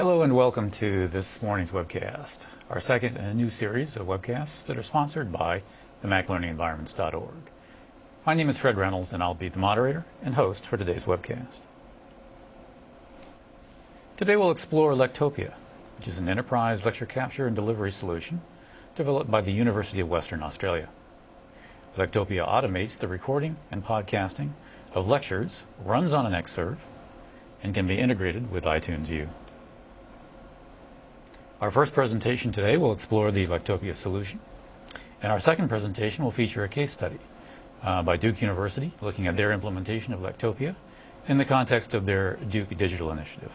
Hello and welcome to this morning's webcast, our second in a new series of webcasts that are sponsored by the MacLearningEnvironments.org. My name is Fred Reynolds and I'll be the moderator and host for today's webcast. Today we'll explore Lectopia, which is an enterprise lecture capture and delivery solution developed by the University of Western Australia. Lectopia automates the recording and podcasting of lectures, runs on an Xserve, and can be integrated with iTunes U. Our first presentation today will explore the Lectopia solution, and our second presentation will feature a case study uh, by Duke University looking at their implementation of Lectopia in the context of their Duke Digital Initiative.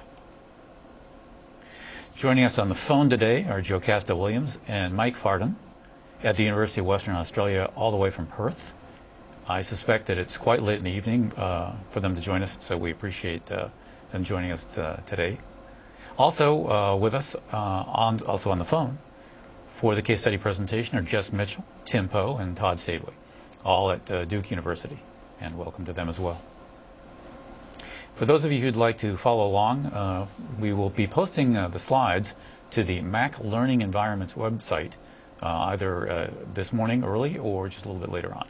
Joining us on the phone today are Jocasta Williams and Mike Farden at the University of Western Australia, all the way from Perth. I suspect that it's quite late in the evening uh, for them to join us, so we appreciate uh, them joining us uh, today. Also uh, with us, uh, on, also on the phone, for the case study presentation are Jess Mitchell, Tim Poe, and Todd Staveley, all at uh, Duke University, and welcome to them as well. For those of you who'd like to follow along, we will be posting the slides to the Mac Learning Environments website either this morning early or just a little bit later on.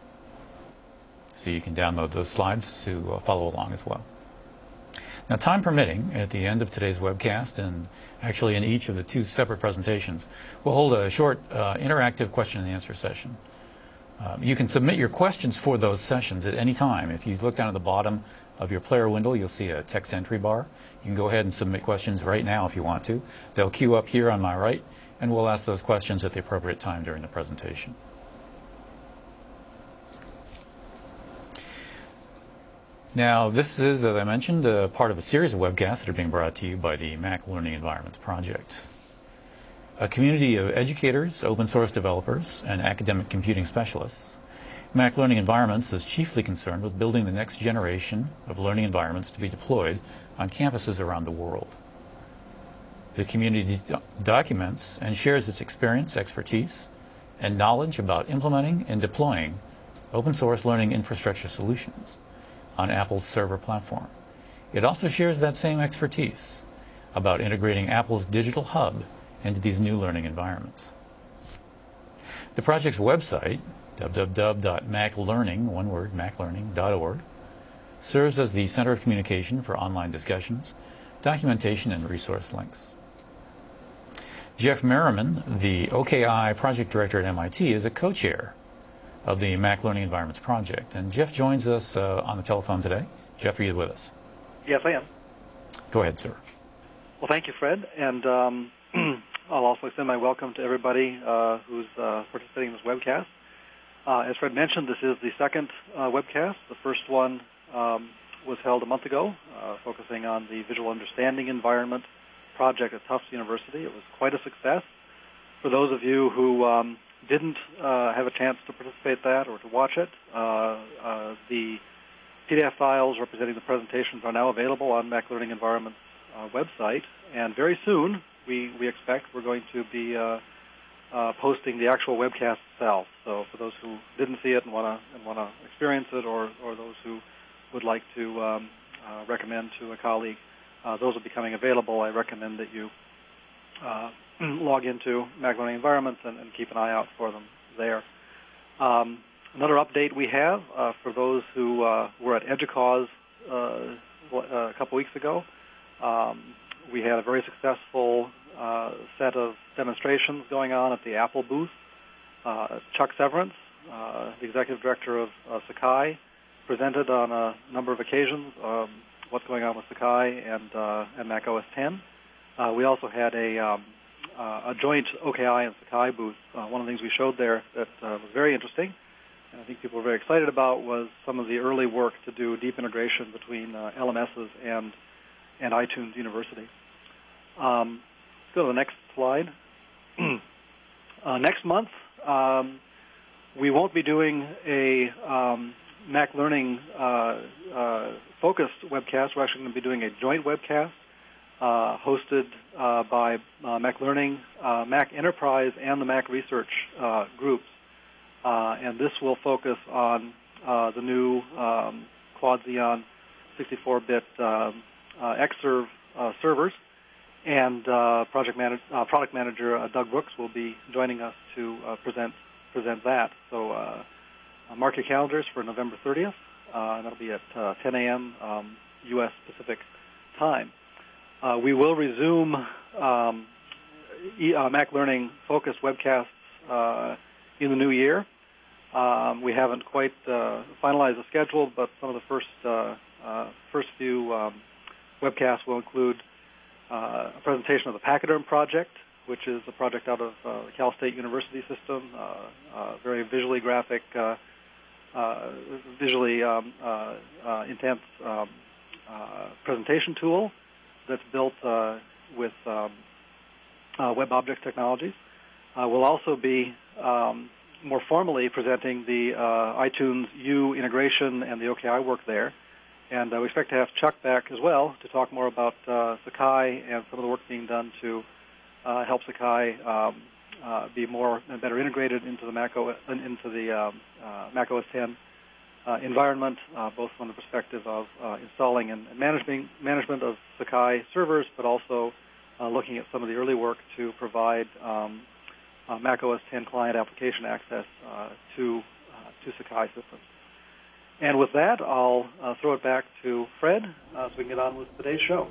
So you can download those slides to uh, follow along as well. Now, time permitting, at the end of today's webcast, and actually in each of the two separate presentations, we'll hold a short uh, interactive question and answer session. Um, you can submit your questions for those sessions at any time. If you look down at the bottom of your player window, you'll see a text entry bar. You can go ahead and submit questions right now if you want to. They'll queue up here on my right, and we'll ask those questions at the appropriate time during the presentation. Now, this is, as I mentioned, part of a series of webcasts that are being brought to you by the Mac Learning Environments Project. A community of educators, open source developers, and academic computing specialists, Mac Learning Environments is chiefly concerned with building the next generation of learning environments to be deployed on campuses around the world. The community do documents and shares its experience, expertise, and knowledge about implementing and deploying open source learning infrastructure solutions on Apple's server platform. It also shares that same expertise about integrating Apple's digital hub into these new learning environments. The project's website, www.maclearning, one word, maclearning.org, serves as the center of communication for online discussions, documentation, and resource links. Jeff Merriman, the OKI project director at MIT, is a co-chair of the Mac Learning Environments Project. And Jeff joins us uh, on the telephone today. Jeff, are you with us? Yes, I am. Go ahead, sir. Well, thank you, Fred. And um, I'll also extend my welcome to everybody uh, who's uh, participating in this webcast. Uh, as Fred mentioned, this is the second uh, webcast. The first one um, was held a month ago, uh, focusing on the visual understanding environment project at Tufts University. It was quite a success. For those of you who um, didn't uh, have a chance to participate that or to watch it, uh, uh, the PDF files representing the presentations are now available on Mac Learning Environment's uh, website, and very soon we, we expect we're going to be uh, uh, posting the actual webcast itself. So for those who didn't see it and want to and want to experience it, or or those who would like to um, recommend to a colleague, those will be coming available. I recommend that you log into Mac Learning environments and, and, keep an eye out for them there. Um, another update we have uh, for those who uh, were at EDUCAUSE uh, a couple weeks ago, um, we had a very successful uh, set of demonstrations going on at the Apple booth. Uh, Chuck Severance, uh, the executive director of Sakai, presented on a number of occasions um, what's going on with Sakai and, and Mac OS 10. we also had a um, uh, a joint OKI and Sakai booth. Uh, one of the things we showed there that uh, was very interesting, and I think people were very excited about, was some of the early work to do deep integration between uh, LMSs and and iTunes University. Um, go to the next slide. uh, next month, um, we won't be doing a um, Mac Learning uh, focused webcast. We're actually going to be doing a joint webcast uh, hosted uh, by uh, Mac Learning, uh, Mac Enterprise, and the Mac Research uh, groups. Uh, and this will focus on the new um, Quad Xeon 64-bit um, Xserve servers and project man- uh, product manager Doug Brooks will be joining us to present present that. So mark your calendars for November 30th, and that'll be at 10 a.m. Um, U.S. Pacific time. We will resume um, e- Mac Learning focused webcasts in the new year. Um, we haven't quite finalized the schedule, but some of the first first few um, webcasts will include uh, a presentation of the Pachyderm project, which is a project out of uh, the Cal State University system, uh, very visually graphic, visually um, intense um, presentation tool that's built with um, WebObjects technologies. we'll also be um, more formally presenting the uh, iTunes U integration and the OKI work there. And uh, we expect to have Chuck back as well to talk more about uh, Sakai and some of the work being done to uh, help Sakai um, uh, be more and better integrated into the Mac OS, into the um, uh, Mac OS 10 uh, Uh, environment, uh, both from the perspective of uh, installing and managing management of Sakai servers, but also looking at some of the early work to provide um, Mac OS 10 client application access to to Sakai systems. And with that, I'll uh, throw it back to Fred uh, so we can get on with today's show.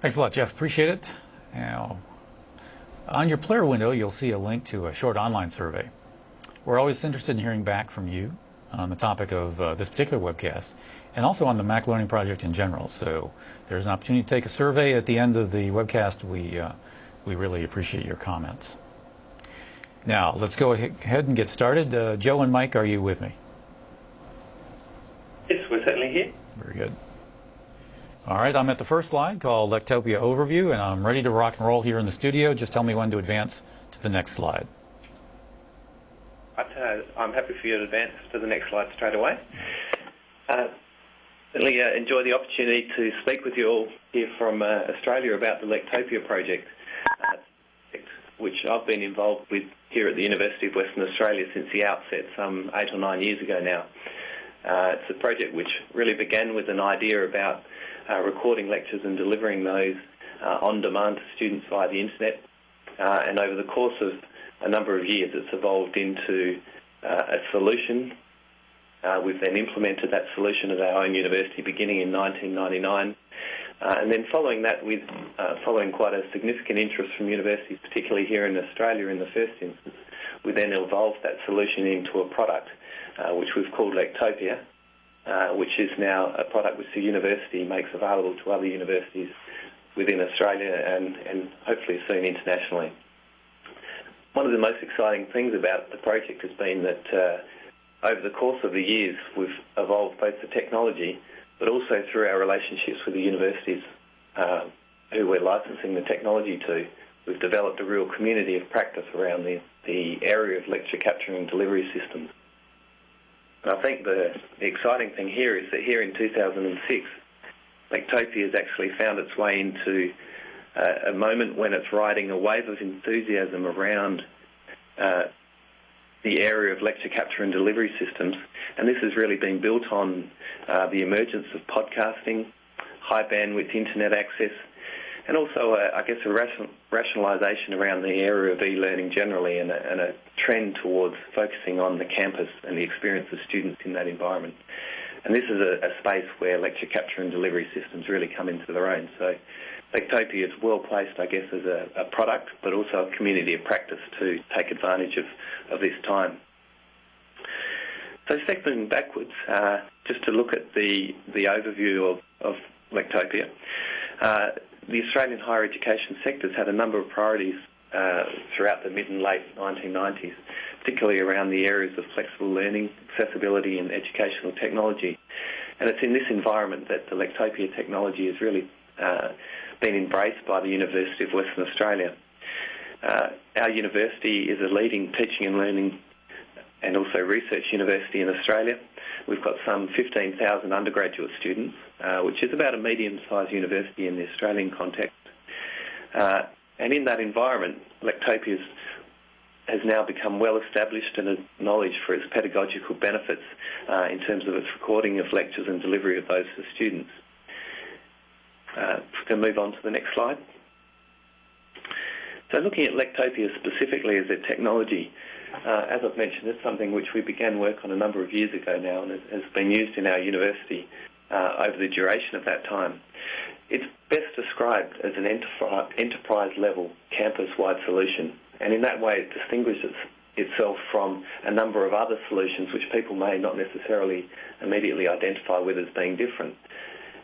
Thanks a lot, Jeff. Appreciate it. Now, on your player window, you'll see a link to a short online survey. We're always interested in hearing back from you on the topic of uh, this particular webcast and also on the Mac Learning Project in general. So there's an opportunity to take a survey at the end of the webcast. We, uh, we really appreciate your comments. Now, let's go ahead and get started. Uh, Joe and Mike, are you with me? Yes, we're certainly here. Very good. All right, I'm at the first slide called Lectopia Overview, and I'm ready to rock and roll here in the studio. Just tell me when to advance to the next slide. Uh, I'm happy for you to advance to the next slide straight away. Uh, certainly uh, enjoy the opportunity to speak with you all here from uh, Australia about the Lectopia project, uh, which I've been involved with here at the University of Western Australia since the outset, some eight or nine years ago now. Uh, it's a project which really began with an idea about uh, recording lectures and delivering those uh, on demand to students via the internet. Uh, and over the course of a number of years, it's evolved into uh, a solution. Uh, we've then implemented that solution at our own university beginning in 1999. and then following that, with following quite a significant interest from universities, particularly here in Australia in the first instance, we then evolved that solution into a product uh, which we've called Lectopia, uh, which is now a product which the university makes available to other universities within Australia and, and hopefully soon internationally. One of the most exciting things about the project has been that uh, over the course of the years we've evolved both the technology but also through our relationships with the universities uh, who we're licensing the technology to. We've developed a real community of practice around the, area of lecture capture and delivery systems. And I think the, the exciting thing here is that here in 2006, Lectopia has actually found its way into uh, a moment when it's riding a wave of enthusiasm around uh, the area of lecture capture and delivery systems. And this has really been built on uh, the emergence of podcasting, high bandwidth internet access, and also, uh, I guess, a ration, rationalisation around the area of e-learning generally and a, and a, trend towards focusing on the campus and the experience of students in that environment. And this is a, a space where lecture capture and delivery systems really come into their own. So Lectopia is well placed, I guess, as a, a, product, but also a community of practice to take advantage of, of this time. So stepping backwards, uh, just to look at the, the overview of, of Lectopia. Uh, the Australian higher education sector has had a number of priorities uh, throughout the mid and late 1990s, particularly around the areas of flexible learning, accessibility and educational technology. And it's in this environment that the Lectopia technology is really uh, been embraced by the University of Western Australia. Uh, our university is a leading teaching and learning and also research university in Australia. We've got some 15,000 undergraduate students, uh, which is about a medium-sized university in the Australian context. Uh, and in that environment, Lectopia has now become well established and acknowledged for its pedagogical benefits uh, in terms of its recording of lectures and delivery of those to students. Uh, can move on to the next slide. So looking at Lectopia specifically as a technology, uh, as I've mentioned, it's something which we began work on a number of years ago now and has been used in our university uh, over the duration of that time. It's best described as an enterprise level campus wide solution, and in that way it distinguishes itself from a number of other solutions which people may not necessarily immediately identify with as being different.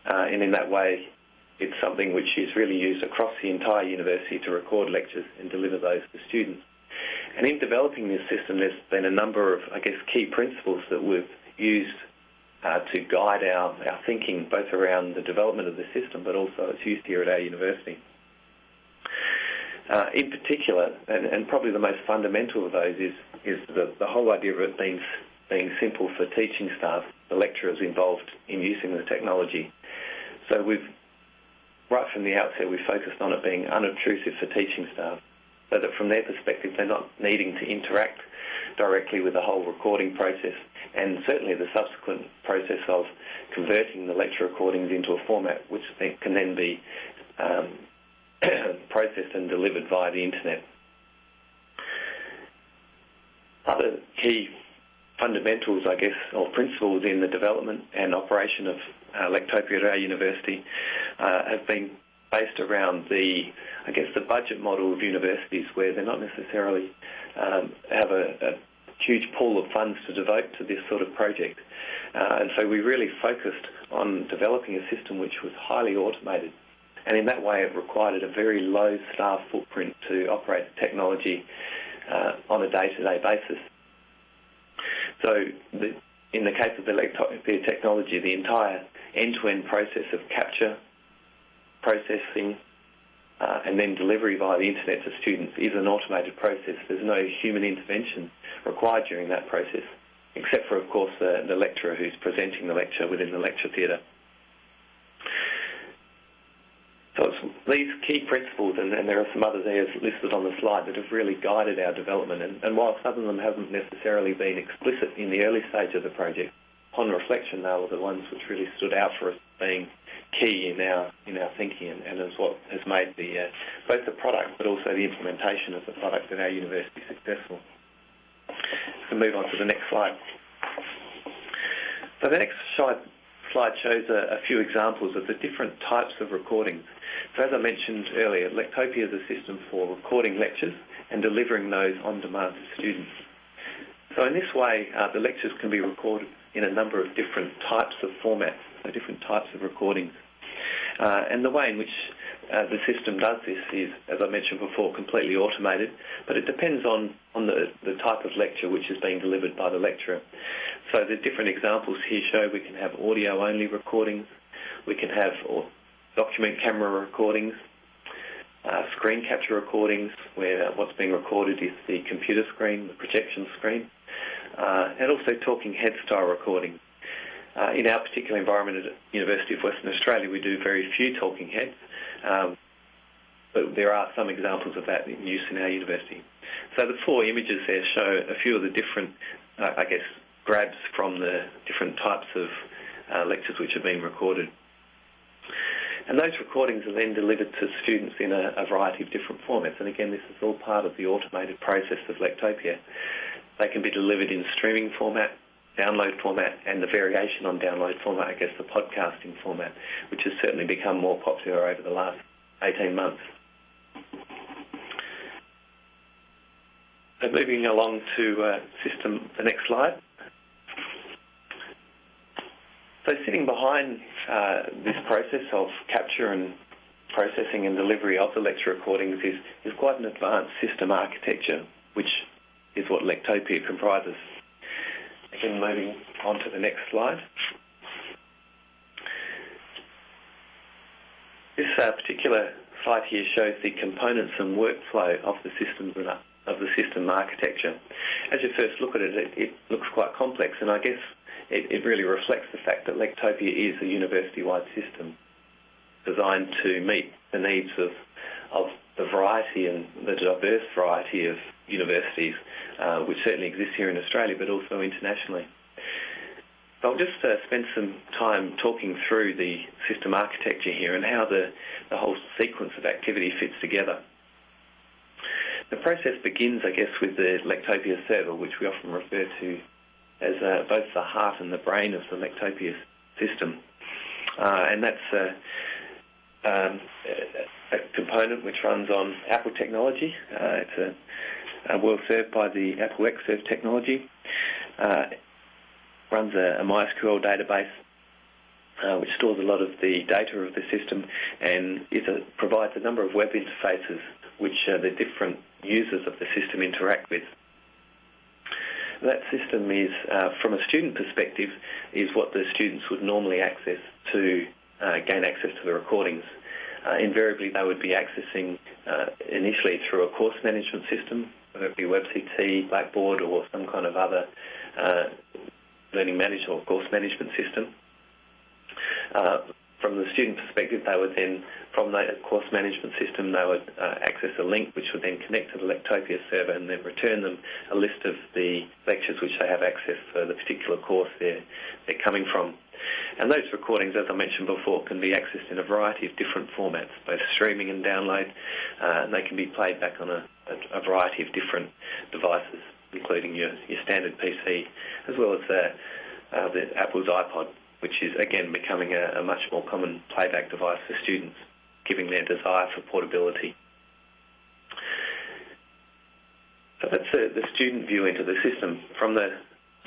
Uh, and in that way, it's something which is really used across the entire university to record lectures and deliver those to students. And in developing this system, there's been a number of, I guess, key principles that we've used uh, to guide our, our thinking, both around the development of the system, but also its use here at our university. Uh, in particular, and, and, probably the most fundamental of those is, is the, the whole idea of it being, being simple for teaching staff, the lecturers involved in using the technology. So we've, right from the outset, we focused on it being unobtrusive for teaching staff, so that from their perspective, they're not needing to interact directly with the whole recording process and certainly the subsequent process of converting the lecture recordings into a format which can then be um, processed and delivered via the internet. Other key fundamentals, I guess, or principles in the development and operation of uh, Lectopia at our university uh, have been based around the, I guess, the budget model of universities where they're not necessarily um, have a, a, huge pool of funds to devote to this sort of project. Uh, and so we really focused on developing a system which was highly automated and in that way it required a very low staff footprint to operate the technology uh, on a day-to-day basis. So the, in the case of the technology, the entire end-to-end process of capture, processing, uh, and then delivery via the internet to students is an automated process. There's no human intervention required during that process, except for, of course, the, the lecturer who's presenting the lecture within the lecture theatre. So these key principles, and, and, there are some others there listed on the slide that have really guided our development. And, and while some of them haven't necessarily been explicit in the early stage of the project, upon reflection, they were the ones which really stood out for us being key in our in our thinking, and, and is what has made the uh, both the product but also the implementation of the product at our university successful. So move on to the next slide. So the next slide slide shows a, a few examples of the different types of recordings so as I mentioned earlier, Lectopia is a system for recording lectures and delivering those on demand to students. So in this way, uh, the lectures can be recorded in a number of different types of formats, so different types of recordings. Uh, and the way in which uh, the system does this is, as I mentioned before, completely automated, but it depends on, on the, the type of lecture which is being delivered by the lecturer. So the different examples here show we can have audio-only recordings, we can have or document camera recordings, uh, screen capture recordings, where what's being recorded is the computer screen, the projection screen, uh, and also talking head style recordings. Uh, in our particular environment at University of Western Australia, we do very few talking heads, um, but there are some examples of that in use in our university. So the four images there show a few of the different, uh, I guess, grabs from the different types of uh, lectures which are being recorded. And those recordings are then delivered to students in a, a, variety of different formats. And again, this is all part of the automated process of Lectopia. They can be delivered in streaming format, download format, and the variation on download format, I guess the podcasting format, which has certainly become more popular over the last 18 months. So moving along to uh, system, the next slide. So sitting behind uh, this process of capture and processing and delivery of the lecture recordings is, is quite an advanced system architecture, which is what Lectopia comprises. Again, moving on to the next slide. This uh, particular slide here shows the components and workflow of the system of the system architecture. As you first look at it, it, it looks quite complex, and I guess it, it really reflects the fact that Lectopia is a university-wide system designed to meet the needs of, of the variety and the diverse variety of universities, uh, which certainly exists here in Australia, but also internationally. So I'll just uh, spend some time talking through the system architecture here and how the, the whole sequence of activity fits together. The process begins, I guess, with the Lectopia server, which we often refer to as uh, both the heart and the brain of the Lectopia system. Uh, and that's uh, um, a component which runs on Apple technology. Uh, it's a, a well served by the Apple Xserve technology. Uh, runs a, a MySQL database uh, which stores a lot of the data of the system and a, provides a number of web interfaces which uh, the different users of the system interact with. That system is, uh, from a student perspective, is what the students would normally access to uh, gain access to the recordings. Uh, invariably, they would be accessing uh, initially through a course management system, whether it be WebCT, Blackboard, or some kind of other learning management or course management system. Uh, from the student perspective, they would then, from the course management system, they would uh, access a link which would then connect to the Lectopia server and then return them a list of the lectures which they have access for the particular course they're, they're coming from. And those recordings, as I mentioned before, can be accessed in a variety of different formats, both streaming and download, uh, and they can be played back on a, a, a variety of different devices including your, your standard PC, as well as uh, uh, the Apple's iPod, which is again becoming a, a, much more common playback device for students, giving their desire for portability. So that's a, the student view into the system. From the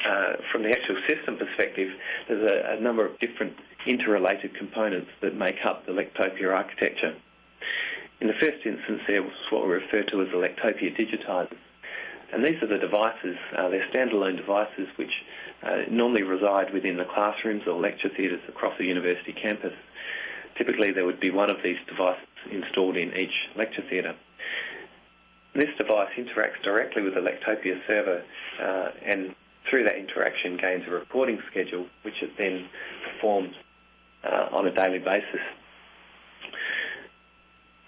uh, from the actual system perspective, there's a, a, number of different interrelated components that make up the Lectopia architecture. In the first instance, there was what we refer to as the Lectopia digitizers. And these are the devices, uh, they're standalone devices which uh, normally reside within the classrooms or lecture theatres across the university campus. Typically, there would be one of these devices installed in each lecture theatre. This device interacts directly with the Lectopia server uh, and through that interaction gains a recording schedule which it then performs uh, on a daily basis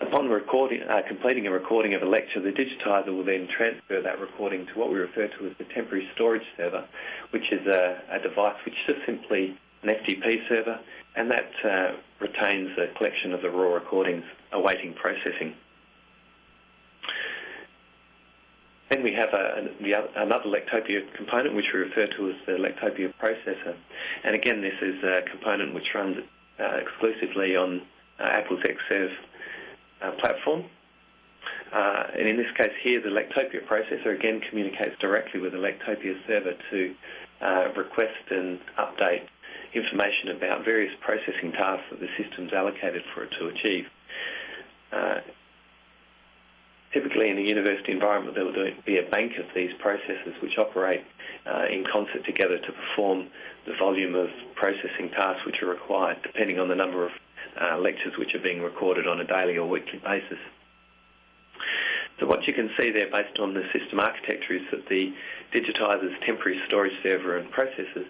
Upon recording, uh, completing a recording of a lecture, the digitizer will then transfer that recording to what we refer to as the temporary storage server, which is a, a device which is simply an FTP server, and that uh, retains a collection of the raw recordings awaiting processing. Then we have a, another Lectopia component, which we refer to as the Lectopia processor. And again, this is a component which runs uh, exclusively on uh, Apple's Xserve uh, platform. Uh, and in this case here, the Lectopia processor again communicates directly with the Lectopia server to uh, request and update information about various processing tasks that the system's allocated for it to achieve. Typically in a university environment, there will be a bank of these processors which operate uh, in concert together to perform the volume of processing tasks which are required, depending on the number of uh, lectures which are being recorded on a daily or weekly basis. So what you can see there based on the system architecture is that the digitizer's temporary storage server and processors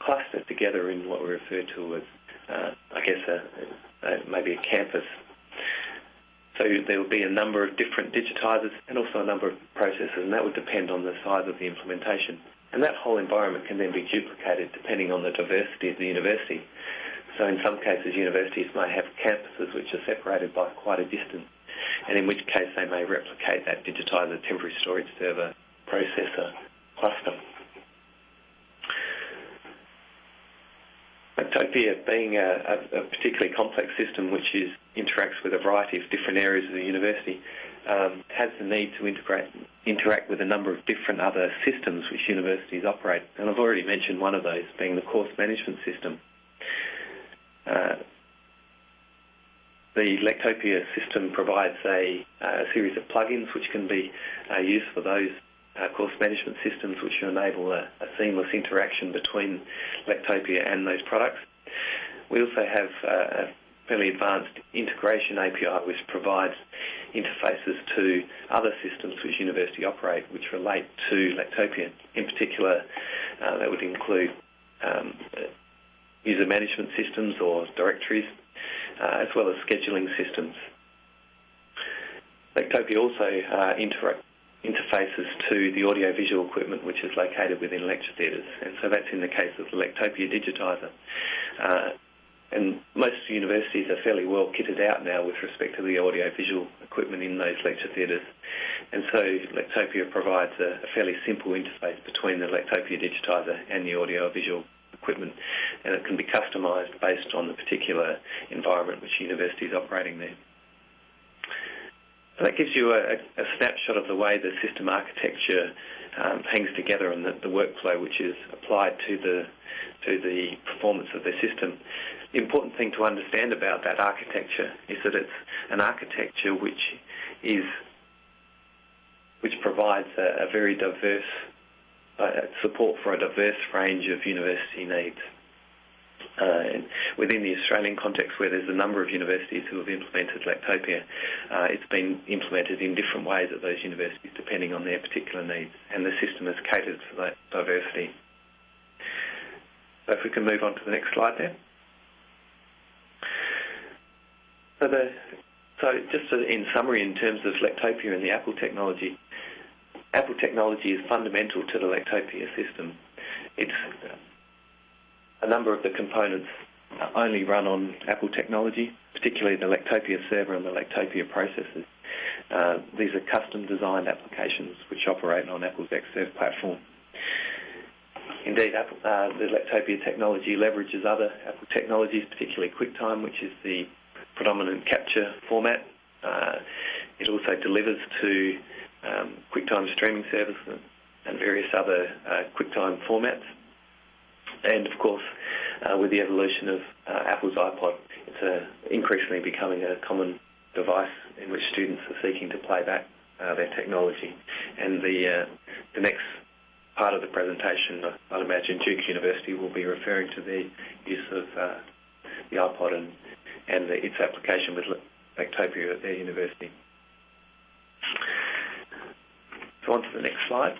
cluster together in what we refer to as, uh, I guess, a, a, maybe a campus. So there will be a number of different digitizers and also a number of processors, and that would depend on the size of the implementation. And that whole environment can then be duplicated depending on the diversity of the university. So in some cases, universities may have campuses which are separated by quite a distance, and in which case they may replicate that digitizer temporary storage server processor cluster. Lectopia being a, particularly complex system which is, interacts with a variety of different areas of the university, um, has the need to integrate, interact with a number of different other systems which universities operate. And I've already mentioned one of those being the course management system. Uh, the Lectopia system provides a, series of plugins which can be uh, used for those course management systems which enable a, a, seamless interaction between Lectopia and those products. We also have uh, a fairly advanced integration API which provides interfaces to other systems which university operate which relate to Lectopia. In particular, uh, that would include um, user management systems or directories, uh, as well as scheduling systems. Lectopia also uh, interfaces to the audiovisual equipment which is located within lecture theatres. And so that's in the case of the Lectopia digitizer. Uh, and most universities are fairly well kitted out now with respect to the audiovisual equipment in those lecture theatres. And so Lectopia provides a, a fairly simple interface between the Lectopia digitizer and the audiovisual equipment, and it can be customised based on the particular environment which university is operating there. So that gives you a, a, snapshot of the way the system architecture um, hangs together and the, the, workflow which is applied to the to the performance of the system. The important thing to understand about that architecture is that it's an architecture which is which provides a, a very diverse uh, support for a diverse range of university needs. Uh, within the Australian context, where there's a number of universities who have implemented Lectopia, uh, it's been implemented in different ways at those universities depending on their particular needs, and the system has catered for that diversity. So if we can move on to the next slide there. So, the, so just in summary, in terms of Lectopia and the Apple technology, Apple technology is fundamental to the Lectopia system. It's a number of the components only run on Apple technology, particularly the Lectopia server and the Lectopia processors. Uh, these are custom designed applications which operate on Apple's Xserve platform. Indeed, Apple, uh, the Lectopia technology leverages other Apple technologies, particularly QuickTime, which is the predominant capture format. Uh, it also delivers to um, QuickTime streaming service and various other uh, QuickTime formats. And of course, uh, with the evolution of uh, Apple's iPod, it's uh, increasingly becoming a common device in which students are seeking to play back their technology. And the next part of the presentation, I'd imagine Duke University will be referring to the use of the iPod and, its application with Lectopia at their university. So on to the next slide.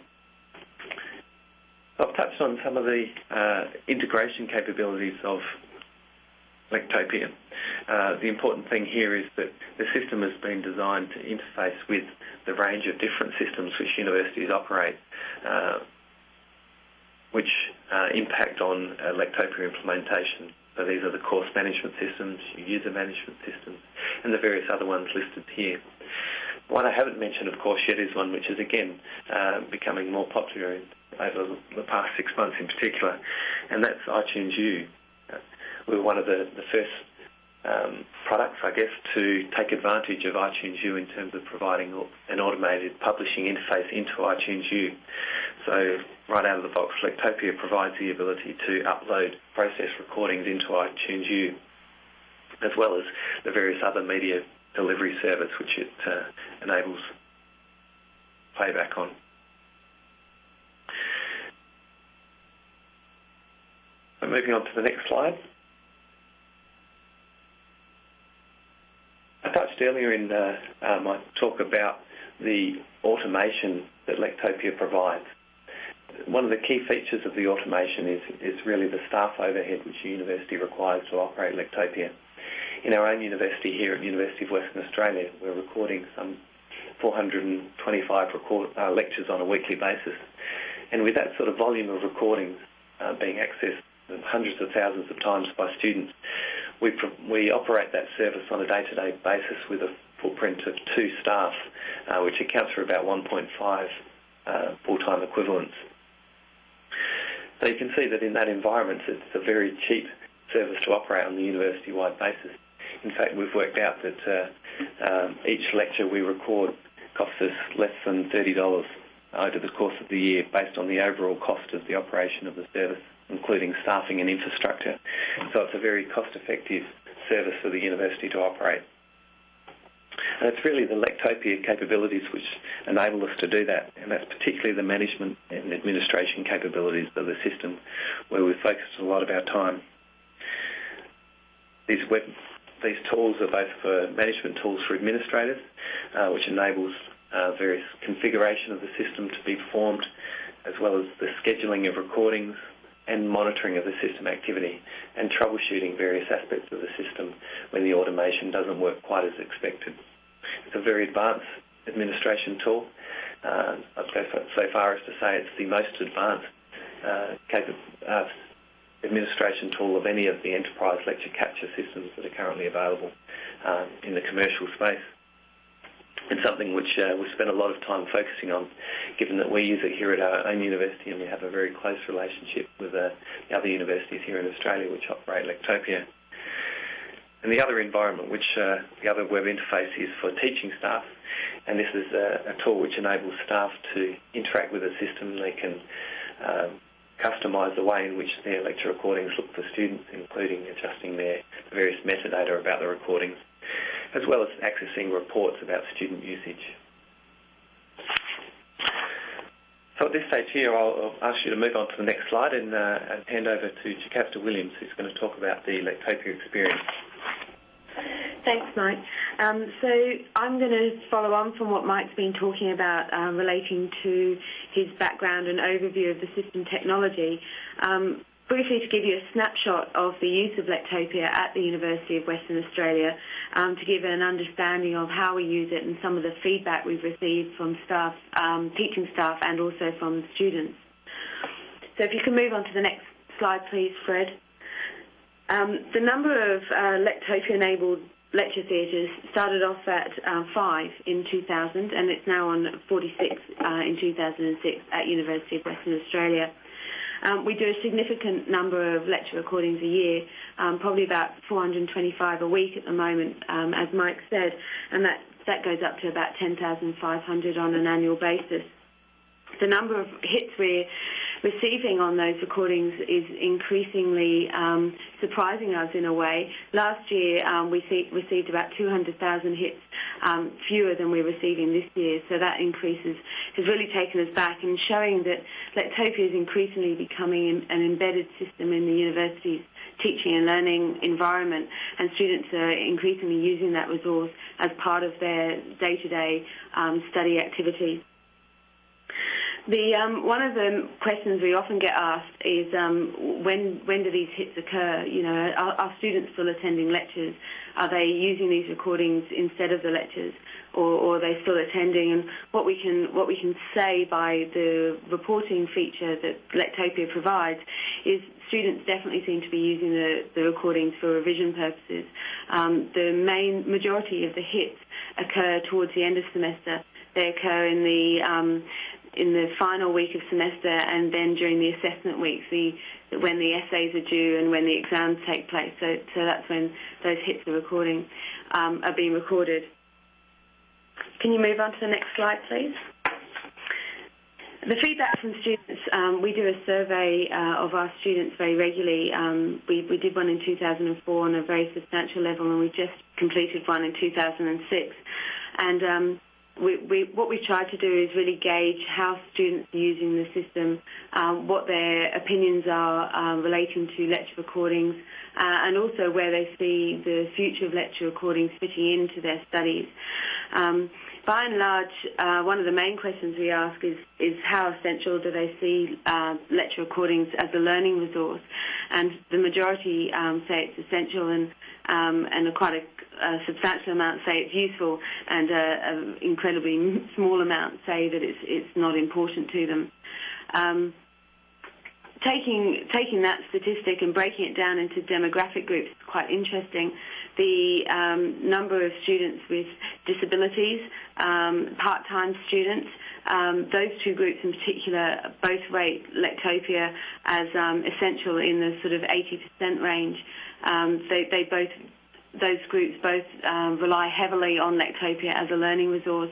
I've touched on some of the uh, integration capabilities of Lectopia. Uh, the important thing here is that the system has been designed to interface with the range of different systems which universities operate, uh, which impact on Lectopia implementation. So these are the course management systems, user management systems, and the various other ones listed here. One I haven't mentioned, of course, yet is one which is again uh, becoming more popular over the past six months in particular, and that's iTunes U. We were one of the, the first um, products, I guess, to take advantage of iTunes U in terms of providing an automated publishing interface into iTunes U. So right out of the box, Lectopia provides the ability to upload process recordings into iTunes U, as well as the various other media delivery service which it uh, enables playback on. Moving on to the next slide. I touched earlier in uh, uh, my talk about the automation that Lectopia provides. One of the key features of the automation is, is really the staff overhead which a university requires to operate Lectopia in our own university here at the University of Western Australia, we're recording some 425 record, uh, lectures on a weekly basis. And with that sort of volume of recordings uh, being accessed hundreds of thousands of times by students, we, we operate that service on a day-to-day basis with a footprint of two staff, uh, which accounts for about 1.5 uh, full-time equivalents. So you can see that in that environment, it's a very cheap service to operate on the university-wide basis. In fact, we've worked out that uh, um, each lecture we record costs us less than $30 over the course of the year based on the overall cost of the operation of the service, including staffing and infrastructure. So it's a very cost-effective service for the university to operate. And it's really the Lectopia capabilities which enable us to do that, and that's particularly the management and administration capabilities of the system where we focus a lot of our time. These web these tools are both for management tools for administrators, uh, which enables uh, various configuration of the system to be performed, as well as the scheduling of recordings and monitoring of the system activity and troubleshooting various aspects of the system when the automation doesn't work quite as expected. It's a very advanced administration tool uh, I'd go so far as to say it's the most advanced uh, uh, administration tool of any of the enterprise lecture capture systems that are currently available um, in the commercial space. And something which uh, we spend a lot of time focusing on, given that we use it here at our own university and we have a very close relationship with uh, the other universities here in Australia which operate Lectopia. And the other environment, which uh, the other web interface is for teaching staff, and this is a, a tool which enables staff to interact with the system. They can um, customise the way in which their lecture recordings look for students, including adjusting their various metadata about the recordings, as well as accessing reports about student usage. So at this stage here, I'll, I'll, ask you to move on to the next slide and, uh, and hand over to Jocasta Williams, who's going to talk about the Lectopia experience. Thanks, Mike. Um, so I'm going to follow on from what Mike's been talking about uh, relating to his background and overview of the system technology. Um, briefly to give you a snapshot of the use of Lectopia at the University of Western Australia um, to give an understanding of how we use it and some of the feedback we've received from staff, teaching staff and also from students. So if you can move on to the next slide please, Fred. Um, the number of uh, Lectopia-enabled lecture theatres started off at uh, five in 2000 and it's now on 46 uh, in 2006 at University of Western Australia. Um, we do a significant number of lecture recordings a year, um, probably about 425 a week at the moment, as Mike said, and that, that goes up to about 10,500 on an annual basis. The number of hits we're receiving on those recordings is increasingly um, surprising us in a way. Last year um, we received about 200,000 hits, um, fewer than we're receiving this year. So that increases has really taken us back and showing that Lectopia is increasingly becoming an embedded system in the university's teaching and learning environment, and students are increasingly using that resource as part of their day-to-day study activities. The um, one of the questions we often get asked is um, when when do these hits occur? You know, are, are, students still attending lectures? Are they using these recordings instead of the lectures, or, or, are they still attending? And what we can what we can say by the reporting feature that Lectopia provides is students definitely seem to be using the, the recordings for revision purposes. Um, the main majority of the hits occur towards the end of semester. They occur in the um, in the final week of semester and then during the assessment weeks, the, when the essays are due and when the exams take place. So, so that's when those hits are recording um, are being recorded. Can you move on to the next slide, please? The feedback from students, um, we do a survey uh, of our students very regularly. Um, we, we, did one in 2004 on a very substantial level, and we just completed one in 2006. And we, we, what we've tried to do is really gauge how students are using the system, um, what their opinions are um, relating to lecture recordings, uh, and also where they see the future of lecture recordings fitting into their studies. Um, by and large, uh, one of the main questions we ask is, is how essential do they see uh, lecture recordings as a learning resource? And the majority um, say it's essential and, um, and quite a a substantial amount say it's useful, and an incredibly small amount say that it's it's not important to them. Um, taking taking that statistic and breaking it down into demographic groups is quite interesting. The um, number of students with disabilities, um, part-time students, um, those two groups in particular both rate Lectopia as um, essential in the sort of 80% range. Um, they, they both those groups both um, rely heavily on Lectopia as a learning resource.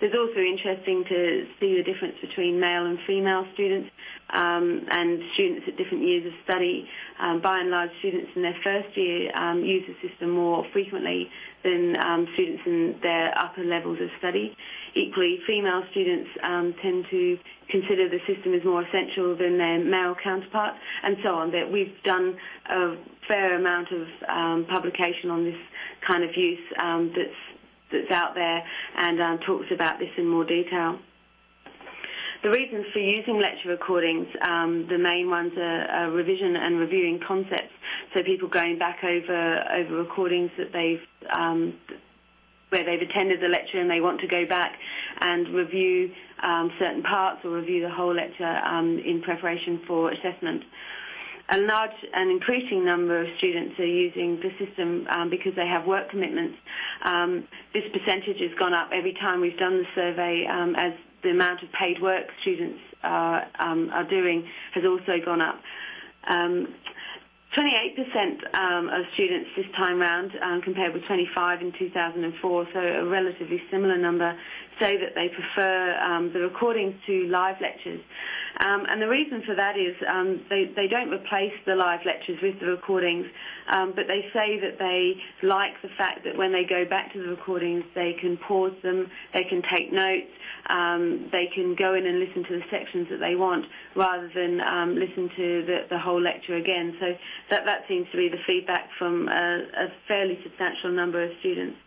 There's also interesting to see the difference between male and female students um, and students at different years of study. Um, by and large, students in their first year um, use the system more frequently than um, students in their upper levels of study. Equally, female students um, tend to consider the system as more essential than their male counterparts, and so on. That we've done a fair amount of um, publication on this kind of use um, that's that's out there and um, talks about this in more detail. The reasons for using lecture recordings, um, the main ones are, are, revision and reviewing concepts. So people going back over over recordings that they've um, where they've attended the lecture and they want to go back and review um, certain parts or review the whole lecture um, in preparation for assessment. A large and increasing number of students are using the system um, because they have work commitments. Um, this percentage has gone up every time we've done the survey um, as the amount of paid work students uh, are doing has also gone up. 28% um, of students this time round, um, compared with 25 in 2004, so a relatively similar number, say that they prefer um, the recordings to live lectures. Um, and the reason for that is um, they, they don't replace the live lectures with the recordings, um, but they say that they like the fact that when they go back to the recordings, they can pause them, they can take notes, um, they can go in and listen to the sections that they want rather than um, listen to the, the, whole lecture again. So that, that seems to be the feedback from a, a fairly substantial number of students.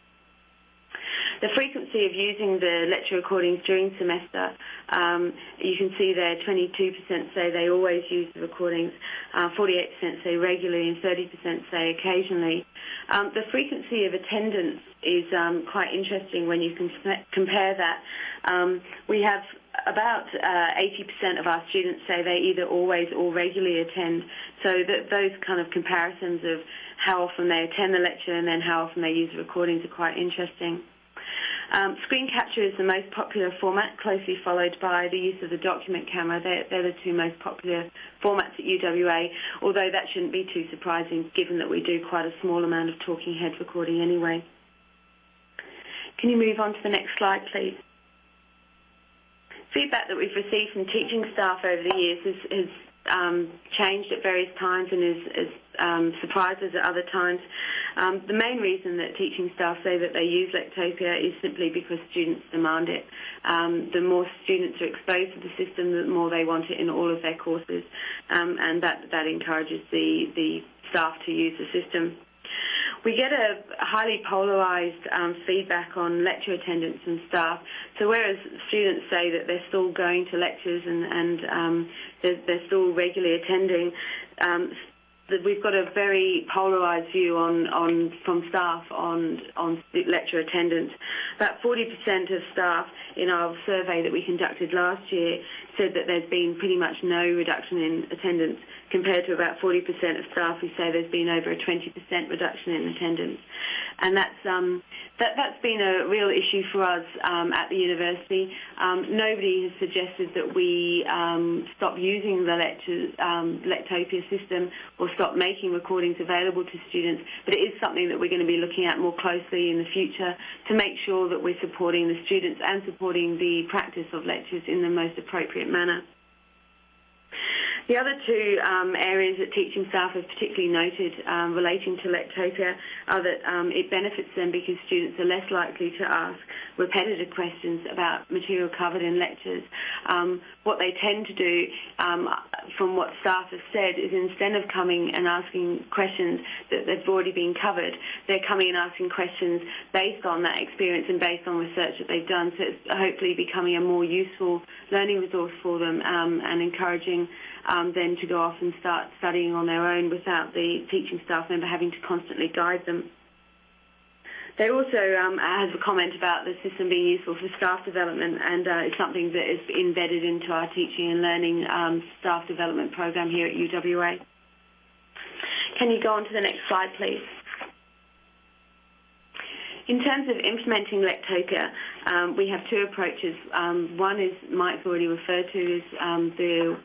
The frequency of using the lecture recordings during semester, um, you can see there 22% say they always use the recordings, uh, 48% say regularly, and 30% say occasionally. Um, the frequency of attendance is um, quite interesting when you can compare that. Um, we have about uh, 80% of our students say they either always or regularly attend. So that those kind of comparisons of how often they attend the lecture and then how often they use the recordings are quite interesting. Um, screen capture is the most popular format, closely followed by the use of the document camera. They're, they're, the two most popular formats at UWA, although that shouldn't be too surprising given that we do quite a small amount of talking head recording anyway. Can you move on to the next slide, please? Feedback that we've received from teaching staff over the years has, has changed at various times and is, um, surprised us at other times. Um, the main reason that teaching staff say that they use Lectopia is simply because students demand it. Um, the more students are exposed to the system, the more they want it in all of their courses, um, and that, that encourages the staff to use the system. We get a highly polarised um, feedback on lecture attendance and staff. So whereas students say that they're still going to lectures and, and um, they're, they're, still regularly attending, um, we've got a very polarised view on, on from staff on on lecture attendance. About 40% of staff in our survey that we conducted last year said that there's been pretty much no reduction in attendance compared to about 40% of staff who say there's been over a 20% reduction in attendance. And that's, um, that, that's been a real issue for us um, at the university. Um, nobody has suggested that we um, stop using the lecture, um, Lectopia system or stop making recordings available to students, but it is something that we're going to be looking at more closely in the future to make sure that we're supporting the students and supporting the practice of lectures in the most appropriate manner. The other two um, areas that teaching staff have particularly noted um, relating to Lectopia are that um, it benefits them because students are less likely to ask repetitive questions about material covered in lectures. What they tend to do, um, from what staff have said, is instead of coming and asking questions that have already been covered, they're coming and asking questions based on that experience and based on research that they've done. So it's hopefully becoming a more useful learning resource for them um, and encouraging um, then to go off and start studying on their own without the teaching staff member having to constantly guide them. They also um, has a comment about the system being useful for staff development and uh, it's something that is embedded into our teaching and learning um, staff development program here at UWA. Can you go on to the next slide, please? In terms of implementing Lectopia, we have two approaches. Um, one is Mike's already referred to is um, the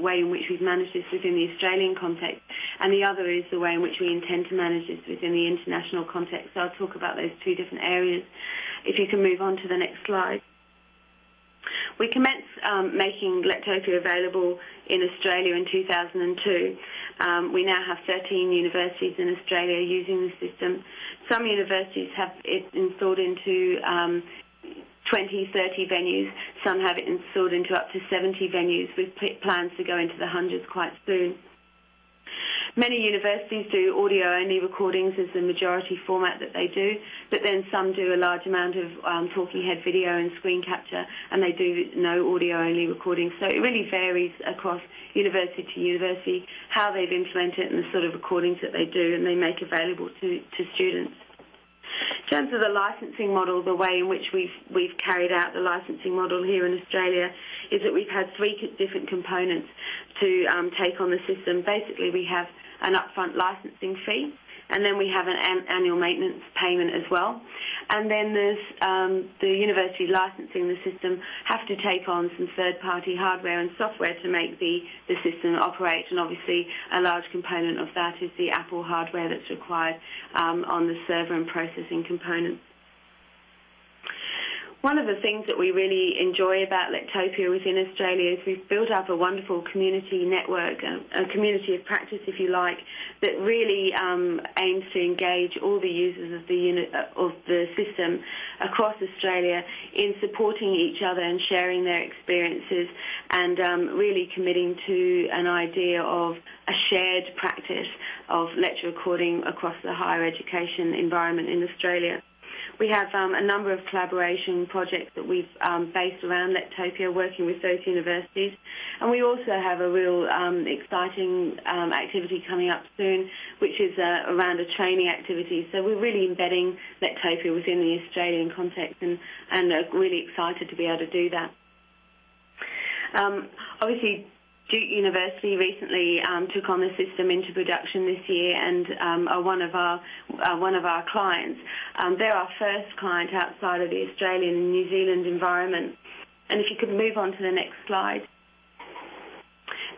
way in which we've managed this within the Australian context, and the other is the way in which we intend to manage this within the international context. So I'll talk about those two different areas. If you can move on to the next slide. We commenced um, making Lectopia available in Australia in 2002. Um, we now have 13 universities in Australia using the system. Some universities have it installed into um, 20, 30 venues. Some have it installed into up to 70 venues with plans to go into the hundreds quite soon. Many universities do audio-only recordings as the majority format that they do, but then some do a large amount of um, talking head video and screen capture, and they do no audio-only recordings. So it really varies across university to university how they've implemented it and the sort of recordings that they do and they make available to, to students. In terms of the licensing model, the way in which we've, we've carried out the licensing model here in Australia is that we've had three different components to um, take on the system. Basically, we have an upfront licensing fee, then we have an, an annual maintenance payment as well. And then there's um, the university licensing the system have to take on some third-party hardware and software to make the, the system operate, and obviously a large component of that is the Apple hardware that's required um, on the server and processing components. One of the things that we really enjoy about Lectopia within Australia is we've built up a wonderful community network, a, community of practice, if you like, that really um, aims to engage all the users of the unit, uh, of the system across Australia in supporting each other and sharing their experiences, and um, really committing to an idea of a shared practice of lecture recording across the higher education environment in Australia. We have um, a number of collaboration projects that we've um, based around Lectopia, working with those universities. And we also have a real um, exciting activity coming up soon, which is uh, around a training activity. So we're really embedding Lectopia within the Australian context and, are really excited to be able to do that. Obviously, Duke University recently um, took on the system into production this year and um, are one of our uh, one of our clients. Um, they're our first client outside of the Australian and New Zealand environment. And if you could move on to the next slide.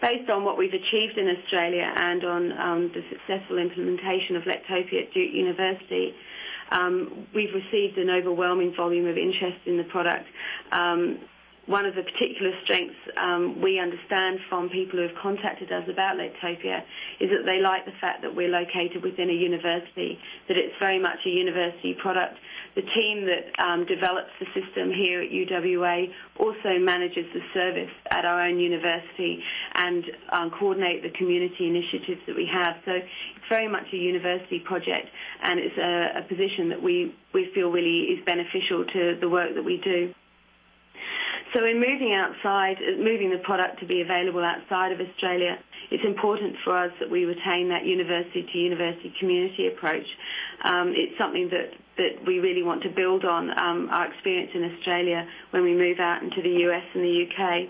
Based on what we've achieved in Australia and on um, the successful implementation of Lectopia at Duke University, um, we've received an overwhelming volume of interest in the product. One of the particular strengths um, we understand from people who have contacted us about Lectopia is that they like the fact that we're located within a university, that it's very much a university product. The team that um, develops the system here at UWA also manages the service at our own university and um, coordinate the community initiatives that we have. So it's very much a university project and it's a, a position that we, we feel really is beneficial to the work that we do. So in moving outside, uh, moving the product to be available outside of Australia, it's important for us that we retain that university to university community approach. Um, it's something that, we really want to build on um, our experience in Australia when we move out into the US and the UK.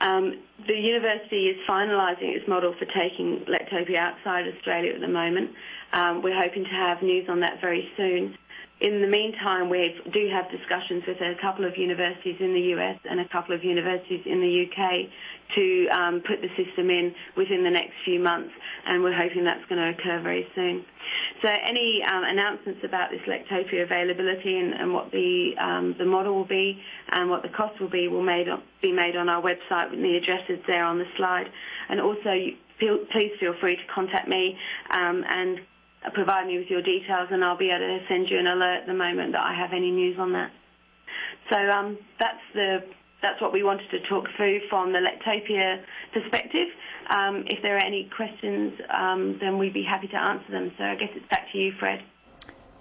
Um, the university is finalising its model for taking Lectopia outside Australia at the moment. We're hoping to have news on that very soon. In the meantime, we do have discussions with a couple of universities in the US and a couple of universities in the UK to um, put the system in within the next few months, and we're hoping that's going to occur very soon. So any um, announcements about this Lectopia availability and, and what the, um, the model will be and what the cost will be will made be made on our website with the addresses there on the slide. And also, please feel free to contact me um, and provide me with your details and I'll be able to send you an alert the moment that I have any news on that. So um, that's the that's what we wanted to talk through from the Lectopia perspective. Um, if there are any questions, um, then we'd be happy to answer them. So I guess it's back to you, Fred.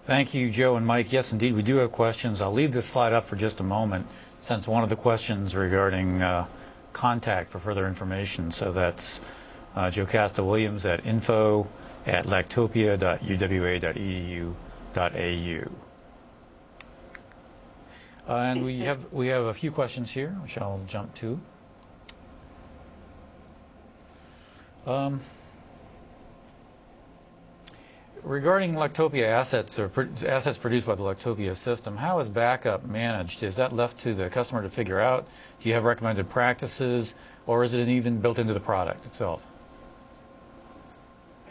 Thank you, Joe and Mike. Yes, indeed, we do have questions. I'll leave this slide up for just a moment, since one of the questions regarding uh, contact for further information. So that's uh, Jocasta Williams at info at lectopia.uwa.edu.au. Uh, and we have we have a few questions here, which I'll jump to. Um, regarding Lectopia assets or pro assets produced by the Lectopia system, how is backup managed? Is that left to the customer to figure out? Do you have recommended practices, or is it even built into the product itself?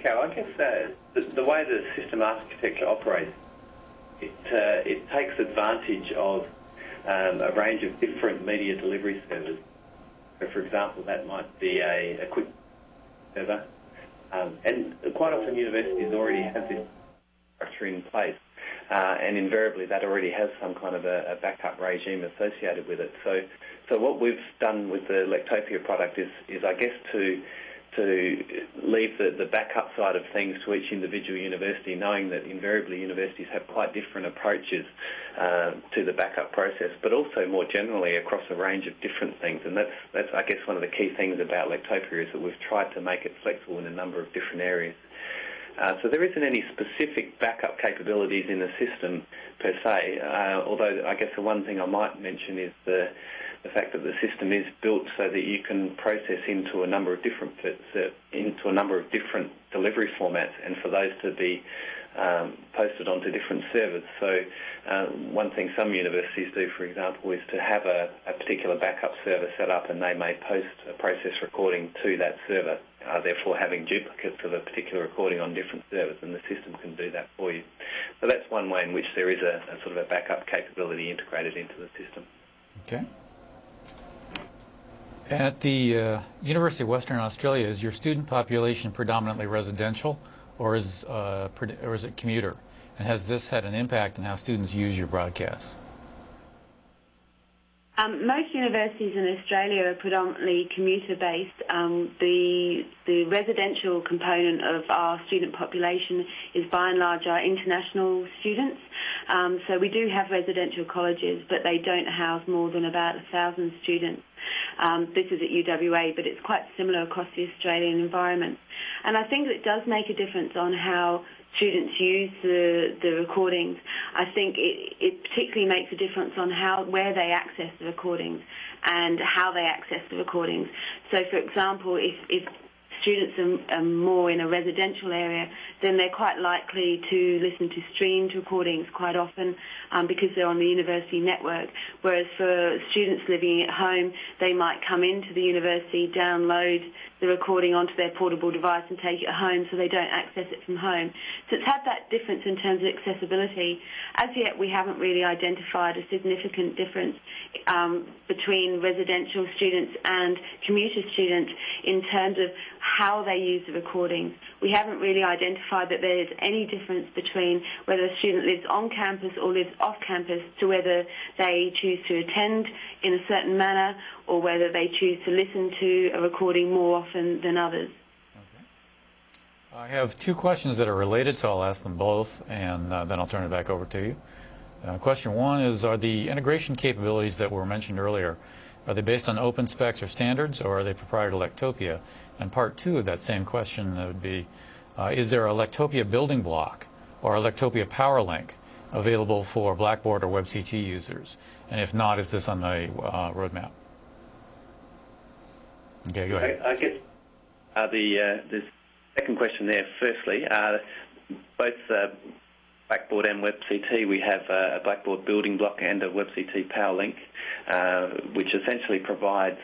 I guess uh, the, the, way the system architecture operates, it, uh, it takes advantage of um, a range of different media delivery servers. So for example, that might be a, a quick server. Um, and quite often universities already have this structure in place. Uh, and invariably that already has some kind of a, a, backup regime associated with it. So, so what we've done with the Lectopia product is, is I guess to to leave the, the backup side of things to each individual university, knowing that invariably universities have quite different approaches uh, to the backup process, but also more generally across a range of different things. And that's, that's, I guess, one of the key things about Lectopia is that we've tried to make it flexible in a number of different areas. Uh, so there isn't any specific backup capabilities in the system per se, uh, although I guess the one thing I might mention is the, the fact that the system is built so that you can process into a number of different into a number of different delivery formats, and for those to be um, posted onto different servers. So uh, one thing some universities do, for example, is to have a, a, particular backup server set up and they may post a process recording to that server, uh, therefore having duplicates of a particular recording on different servers and the system can do that for you. So that's one way in which there is a, a sort of a backup capability integrated into the system. Okay. At the uh, University of Western Australia, is your student population predominantly residential? or is, uh, or is it commuter? And has this had an impact on how students use your broadcasts? Um, most universities in Australia are predominantly commuter-based. Um, the the residential component of our student population is by and large our international students. Um, so we do have residential colleges, but they don't house more than about a thousand students. Um, this is at UWA, but it's quite similar across the Australian environment. And I think it does make a difference on how students use the, the recordings. I think it, it particularly makes a difference on how where they access the recordings and how they access the recordings. So, for example, if, if students are, are, more in a residential area, then they're quite likely to listen to streamed recordings quite often um, because they're on the university network. Whereas for students living at home, they might come into the university, download the recording onto their portable device and take it home so they don't access it from home. So it's had that difference in terms of accessibility. As yet, we haven't really identified a significant difference um, between residential students and commuter students in terms of how they use the recordings. We haven't really identified that there's any difference between whether a student lives on campus or lives off campus to whether they choose to attend in a certain manner or whether they choose to listen to a recording more often than others. Okay. I have two questions that are related, so I'll ask them both and uh, then I'll turn it back over to you. Uh, question one is Are the integration capabilities that were mentioned earlier, are they based on open specs or standards, or are they proprietary to Lectopia? And part two of that same question would be uh, Is there a Lectopia building block or a Lectopia power link available for Blackboard or WebCT users? And if not, is this on the uh, roadmap? Okay, go ahead. I, I guess uh, the, uh, the second question there, firstly, uh, both uh, Blackboard and WebCT, we have a Blackboard building block and a WebCT power link, which essentially provides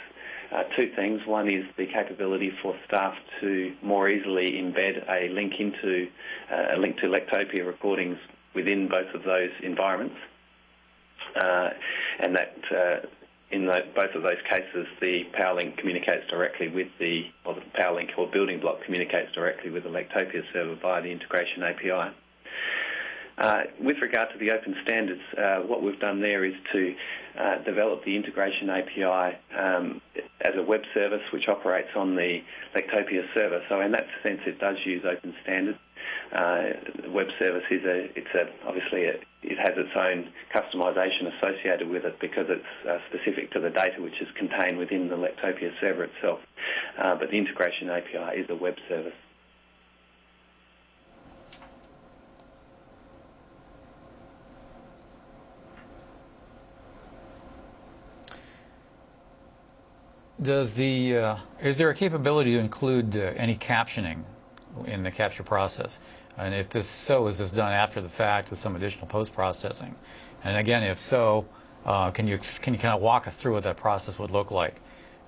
uh, two things. One is the capability for staff to more easily embed a link into uh, a link to Lectopia recordings within both of those environments, uh, and that uh, in the, both of those cases, the PowerLink communicates directly with the, or the PowerLink or building block communicates directly with the Lectopia server via the integration API. Uh, with regard to the open standards, uh, what we've done there is to uh, develop the integration API um, as a web service which operates on the Lectopia server. So in that sense, it does use open standards. Uh, web service is a, it's a, obviously a, it has its own customization associated with it because it's uh, specific to the data which is contained within the Lectopia server itself. Uh, but the integration API is a web service. Does the uh, is there a capability to include uh, any captioning in the capture process? And if this so, is this done after the fact with some additional post processing? And again, if so, uh, can you can you kind of walk us through what that process would look like?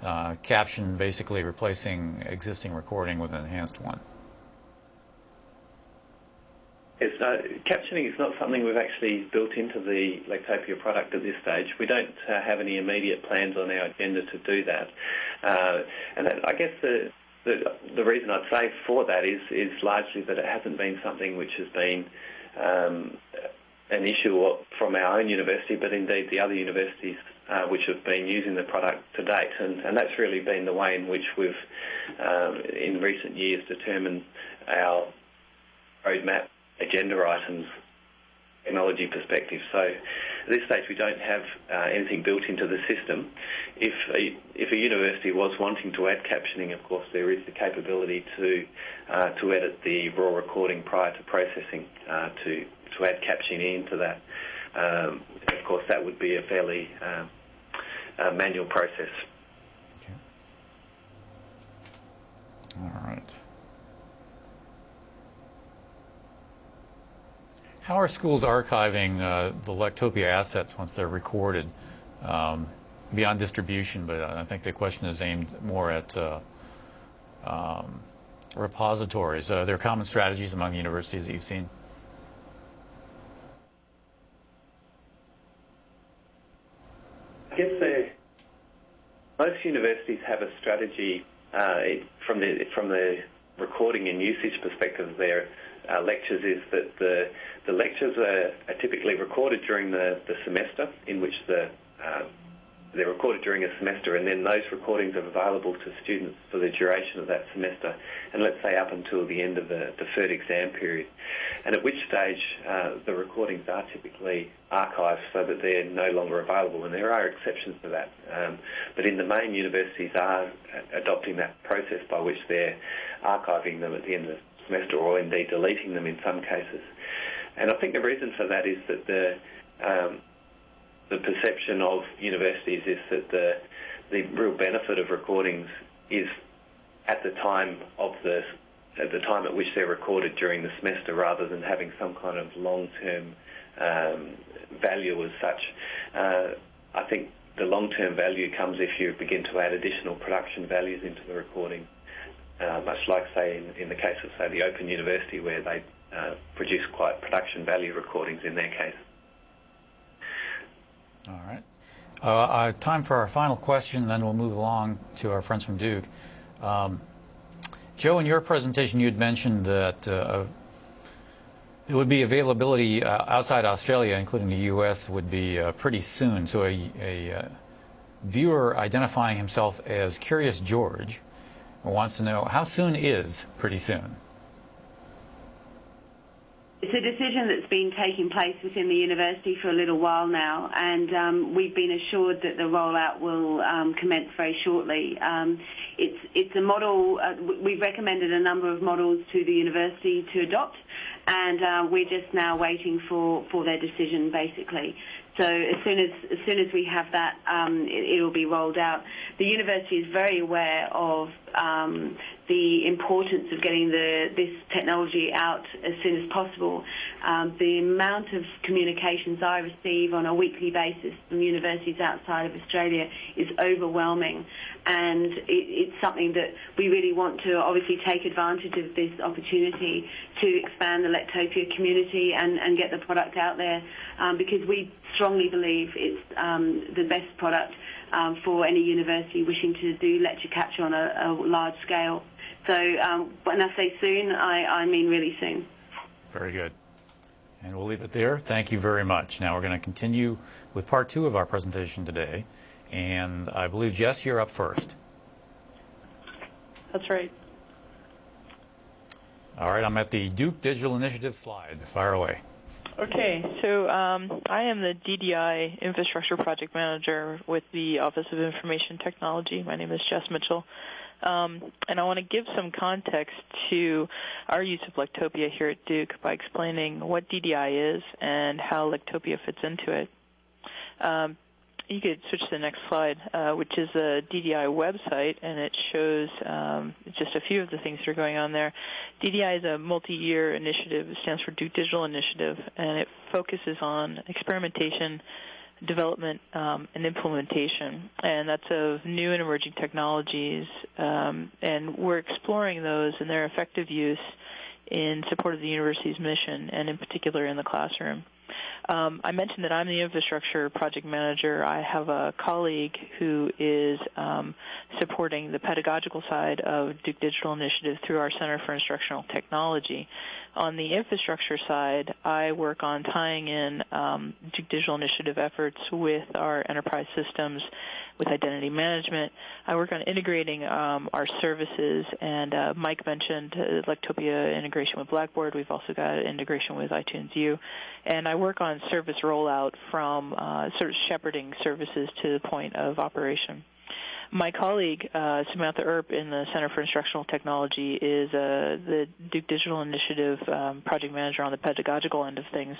Uh, caption basically replacing existing recording with an enhanced one. It's, uh, captioning is not something we've actually built into the Lectopia product at this stage. We don't uh, have any immediate plans on our agenda to do that. Uh, and I guess the, the, the reason I'd say for that is is largely that it hasn't been something which has been um, an issue from our own university, but indeed the other universities uh, which have been using the product to date, and, and that's really been the way in which we've um, in recent years determined our roadmap agenda items technology perspective. So at this stage we don't have uh, anything built into the system. If a, if a university was wanting to add captioning, of course there is the capability to uh, to edit the raw recording prior to processing uh, to to add captioning into that. Um, of course, that would be a fairly um, manual process. Okay. All right. How are schools archiving uh, the Lectopia assets once they're recorded? Um, beyond distribution, but I think the question is aimed more at uh, um, repositories. Are there common strategies among universities that you've seen? I guess most universities have a strategy uh, from the from the recording and usage perspective uh, lectures is that the the lectures are, are typically recorded during the, the semester in which the uh, they're recorded during a semester, and then those recordings are available to students for the duration of that semester, and let's say up until the end of the, the third exam period. And at which stage uh, the recordings are typically archived so that they're no longer available, and there are exceptions to that. Um, but in the main, universities are adopting that process by which they're archiving them at the end of the semester, or indeed deleting them in some cases. And I think the reason for that is that the um, the perception of universities is that the the real benefit of recordings is at the time of the at the time at which they're recorded during the semester, rather than having some kind of long-term um, value as such. Uh, I think the long-term value comes if you begin to add additional production values into the recording, uh, much like, say, in, in, the case of, say, the Open University, where they uh, produce quite production value recordings in their case. All right. Uh, uh, time for our final question, then we'll move along to our friends from Duke. Um, Joe, in your presentation, you had mentioned that uh, it would be availability uh, outside Australia, including the U.S., would be uh, pretty soon. So a, a uh, viewer identifying himself as Curious George wants to know how soon is pretty soon? It's a decision that's been taking place within the university for a little while now, and um, we've been assured that the rollout will um, commence very shortly. Um, it's it's a model. Uh, we've recommended a number of models to the university to adopt, and uh, we're just now waiting for, for their decision, basically. So as soon as as soon as we have that, um, it, will be rolled out. The university is very aware of um, the importance of getting the, this technology out as soon as possible. Um, the amount of communications I receive on a weekly basis from universities outside of Australia is overwhelming, and it, it's something that we really want to obviously take advantage of this opportunity to expand the Lectopia community and, and get the product out there um, because we strongly believe it's um, the best product um, for any university wishing to do lecture capture on a, a large scale. So um, when I say soon, I, I mean really soon. Very good. And we'll leave it there. Thank you very much. Now we're going to continue with part two of our presentation today. And I believe, Jess, you're up first. That's right. All right, I'm at the Duke Digital Initiative slide. Fire away. Okay, so um, I am the DDI Infrastructure Project Manager with the Office of Information Technology. My name is Jess Mitchell. Um, and I want to give some context to our use of Lectopia here at Duke by explaining what DDI is and how Lectopia fits into it. Um, you could switch to the next slide, uh, which is a DDI website, and it shows um, just a few of the things that are going on there. DDI is a multi-year initiative. It stands for Duke Digital Initiative, and it focuses on experimentation, development, um, and implementation, and that's of new and emerging technologies. Um, and we're exploring those and their effective use in support of the university's mission, and in particular in the classroom. Um, I mentioned that I'm the infrastructure project manager. I have a colleague who is um, supporting the pedagogical side of Duke Digital Initiative through our Center for Instructional Technology. On the infrastructure side, I work on tying in um, Digital Initiative efforts with our enterprise systems, with identity management. I work on integrating um, our services, and uh, Mike mentioned uh, Lectopia integration with Blackboard. We've also got integration with iTunes U, and I work on service rollout from uh, sort of shepherding services to the point of operation. My colleague, uh, Samantha Earp in the Center for Instructional Technology, is uh, the Duke Digital Initiative um, project manager on the pedagogical end of things.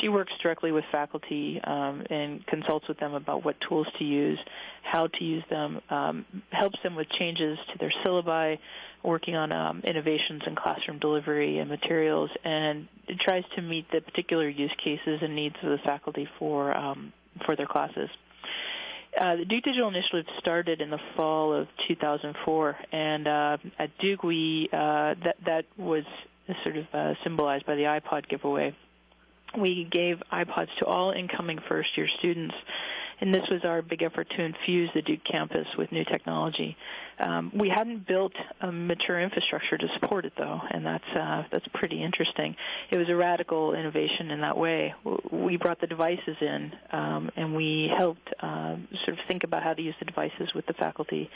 She works directly with faculty um, and consults with them about what tools to use, how to use them, um, helps them with changes to their syllabi, working on um, innovations in classroom delivery and materials, and tries to meet the particular use cases and needs of the faculty for um, for their classes. Uh, the Duke Digital Initiative started in the fall of 2004, and uh, at Duke, we uh, that that was sort of uh, symbolized by the iPod giveaway. We gave iPods to all incoming first-year students and this was our big effort to infuse the Duke campus with new technology. Um, we hadn't built a mature infrastructure to support it, though, and that's uh, that's pretty interesting. It was a radical innovation in that way. We brought the devices in, um, and we helped uh, sort of think about how to use the devices with the faculty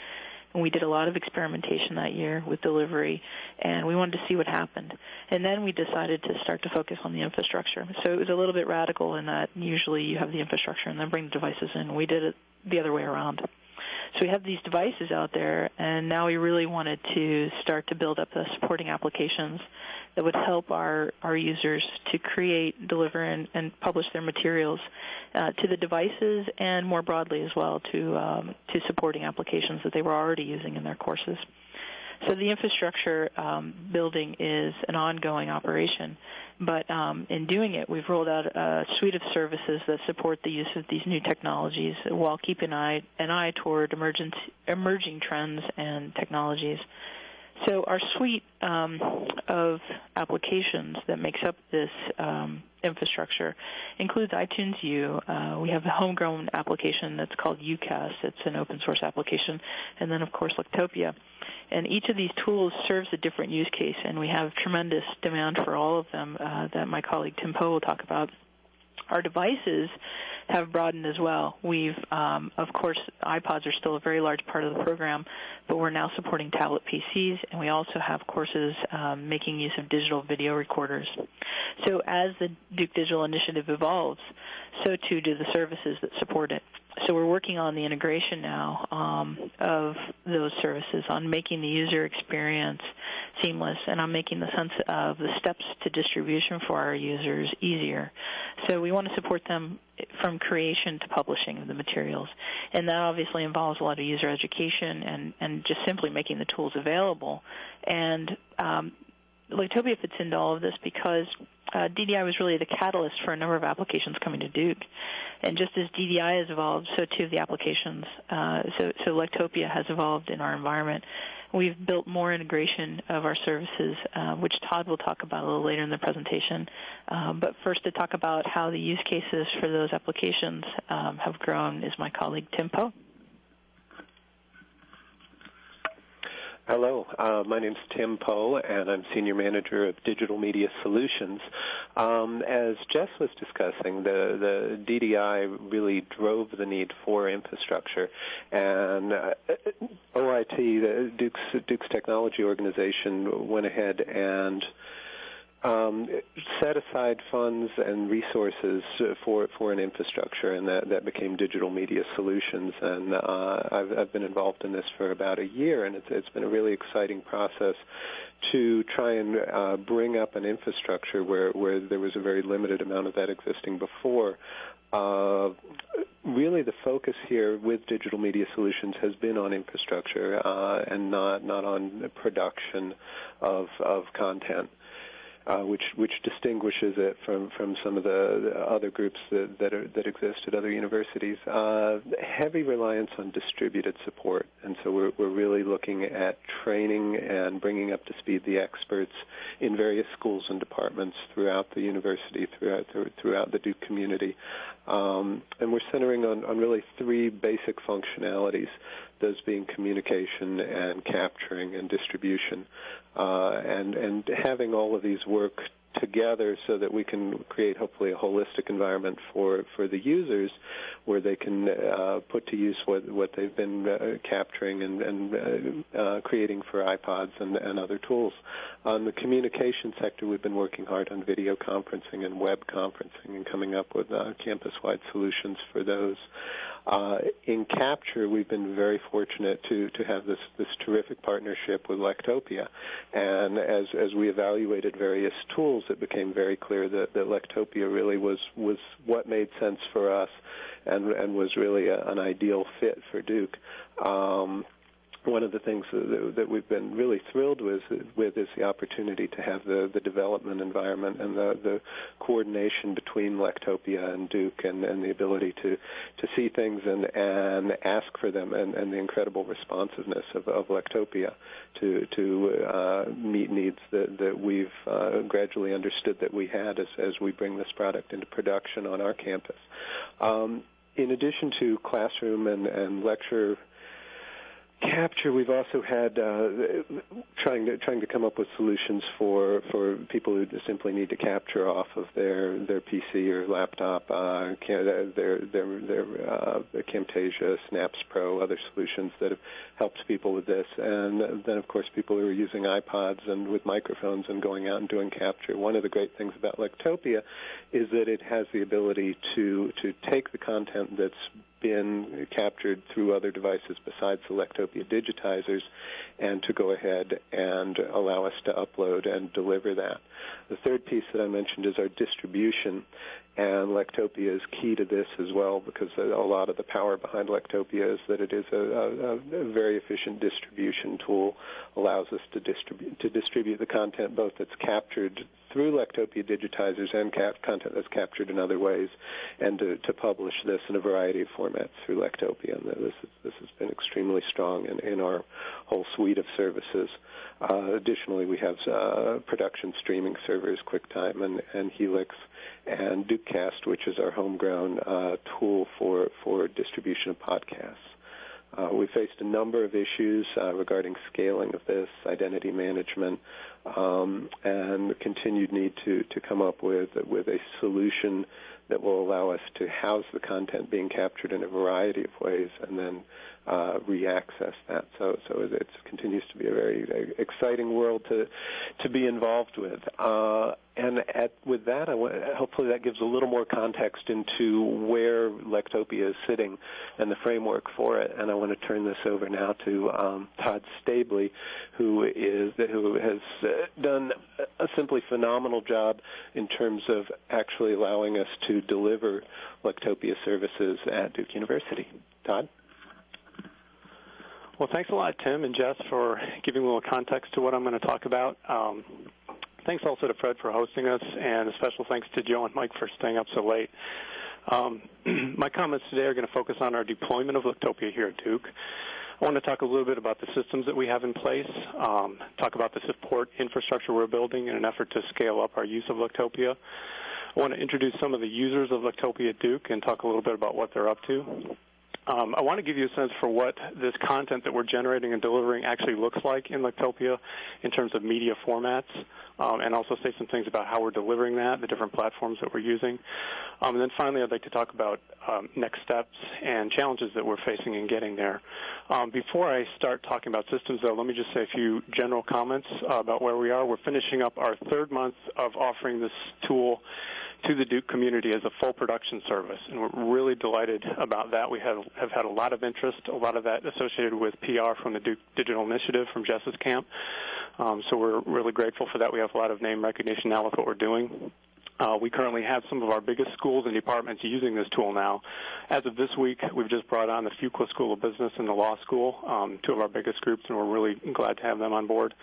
and we did a lot of experimentation that year with delivery, and we wanted to see what happened. And then we decided to start to focus on the infrastructure. So it was a little bit radical in that usually you have the infrastructure and then bring the devices in. We did it the other way around. So we have these devices out there, and now we really wanted to start to build up the supporting applications that would help our, our users to create, deliver, and, and publish their materials uh, to the devices and more broadly as well to, um, to supporting applications that they were already using in their courses. So the infrastructure um, building is an ongoing operation, but um, in doing it, we've rolled out a suite of services that support the use of these new technologies while keeping an eye, an eye toward emerging trends and technologies. So our suite um, of applications that makes up this um, infrastructure includes iTunes U. Uh, we have a homegrown application that's called DukeCast. It's an open source application, and then of course Lectopia. And each of these tools serves a different use case, and we have tremendous demand for all of them uh, that my colleague Tim Poe will talk about. Our devices have broadened as well. We've, um, of course, iPods are still a very large part of the program, but we're now supporting tablet PCs, and we also have courses um, making use of digital video recorders. So as the Duke Digital Initiative evolves, so too do the services that support it. So we're working on the integration now um, of those services, on making the user experience seamless, and on making the sense of the steps to distribution for our users easier. So we want to support them from creation to publishing of the materials, and that obviously involves a lot of user education and and just simply making the tools available. And um, Lectopia fits into all of this because uh, DDI was really the catalyst for a number of applications coming to Duke. And just as DDI has evolved, so too have the applications. Uh, so, so Lectopia has evolved in our environment. We've built more integration of our services, uh, which Todd will talk about a little later in the presentation. Um, but first, to talk about how the use cases for those applications um, have grown is my colleague Tim Poe. Hello, uh, my name is Tim Poe, and I'm Senior Manager of Digital Media Solutions. Um, as Jess was discussing, the, the DDI really drove the need for infrastructure, and uh, OIT, the Duke's, Duke's Technology Organization, went ahead and um, set aside funds and resources for for an infrastructure, and that that became Digital Media Solutions. And uh, I've, I've been involved in this for about a year, and it's it's been a really exciting process to try and uh, bring up an infrastructure where where there was a very limited amount of that existing before. Uh, really, the focus here with digital media solutions has been on infrastructure uh, and not not on production of of content. Uh, which which distinguishes it from from some of the, the other groups that that, are, that exist at other universities. Uh, heavy reliance on distributed support, and so we're we're really looking at training and bringing up to speed the experts in various schools and departments throughout the university, throughout throughout the Duke community, um, and we're centering on on really three basic functionalities those being communication and capturing and distribution, uh, and and having all of these work together so that we can create hopefully a holistic environment for for the users where they can uh, put to use what what they've been uh, capturing and, and uh, uh creating for iPods and, and other tools. On the communication sector, we've been working hard on video conferencing and web conferencing and coming up with uh, campus-wide solutions for those. Uh, in Capture, we've been very fortunate to to have this this terrific partnership with Lectopia, and as as we evaluated various tools, it became very clear that, that Lectopia really was was what made sense for us, and and was really a, an ideal fit for Duke. Um, one of the things that, we've been really thrilled with with is the opportunity to have the, the development environment and the, the coordination between Lectopia and Duke and, and the ability to, to see things and, and ask for them and, and the incredible responsiveness of, of Lectopia to to uh, meet needs that, that we've uh, gradually understood that we had as, as we bring this product into production on our campus. Um, in addition to classroom and, and lecture capture we've also had uh, trying to trying to come up with solutions for for people who simply need to capture off of their their PC or laptop uh, their their their uh, Camtasia Snaps Pro other solutions that have helped people with this. And then of course people who are using iPods and with microphones and going out and doing capture. One of the great things about Lectopia is that it has the ability to to take the content that's been captured through other devices besides the digitizers and to go ahead and allow us to upload and deliver that. The third piece that I mentioned is our distribution, and Lectopia is key to this as well because a lot of the power behind Lectopia is that it is a, a, a very efficient distribution tool, allows us to distribute to distribute the content both that's captured through Lectopia digitizers and cap- content that's captured in other ways, and to, to, publish this in a variety of formats through Lectopia. And this, is, this has been extremely strong in, in our whole suite of services. Uh, additionally, we have uh, production streaming servers, QuickTime and, and Helix, and DukeCast, which is our homegrown uh, tool for, for distribution of podcasts. Uh, we faced a number of issues uh, regarding scaling of this, identity management, um, and the continued need to, to come up with with a solution that will allow us to house the content being captured in a variety of ways and then uh, re-access that. So, so it continues to be a very, exciting world to to be involved with. Uh, and at, with that, I hopefully that gives a little more context into where Lectopia is sitting and the framework for it. And I want to turn this over now to um, Todd Stabley, who is who has uh, done a simply phenomenal job in terms of actually allowing us to deliver Lectopia services at Duke University. Todd. Well, thanks a lot, Tim and Jess, for giving a little context to what I'm going to talk about. Um, thanks also to Fred for hosting us, and a special thanks to Joe and Mike for staying up so late. Um, my comments today are going to focus on our deployment of Lectopia here at Duke. I want to talk a little bit about the systems that we have in place, um, talk about the support infrastructure we're building in an effort to scale up our use of Lectopia. I want to introduce some of the users of Lectopia at Duke and talk a little bit about what they're up to. Um, I want to give you a sense for what this content that we're generating and delivering actually looks like in Lectopia in terms of media formats, um, and also say some things about how we're delivering that, the different platforms that we're using. Um, and then finally, I'd like to talk about um, next steps and challenges that we're facing in getting there. Um, before I start talking about systems, though, let me just say a few general comments uh, about where we are. We're finishing up our third month of offering this tool to the Duke community as a full production service, and we're really delighted about that. We have, have had a lot of interest, a lot of that associated with PR from the Duke Digital Initiative from Jess's camp. Um, so we're really grateful for that. We have a lot of name recognition now with what we're doing. Uh, we currently have some of our biggest schools and departments using this tool now. As of this week, we've just brought on the Fuqua School of Business and the Law School, um, two of our biggest groups, and we're really glad to have them on board.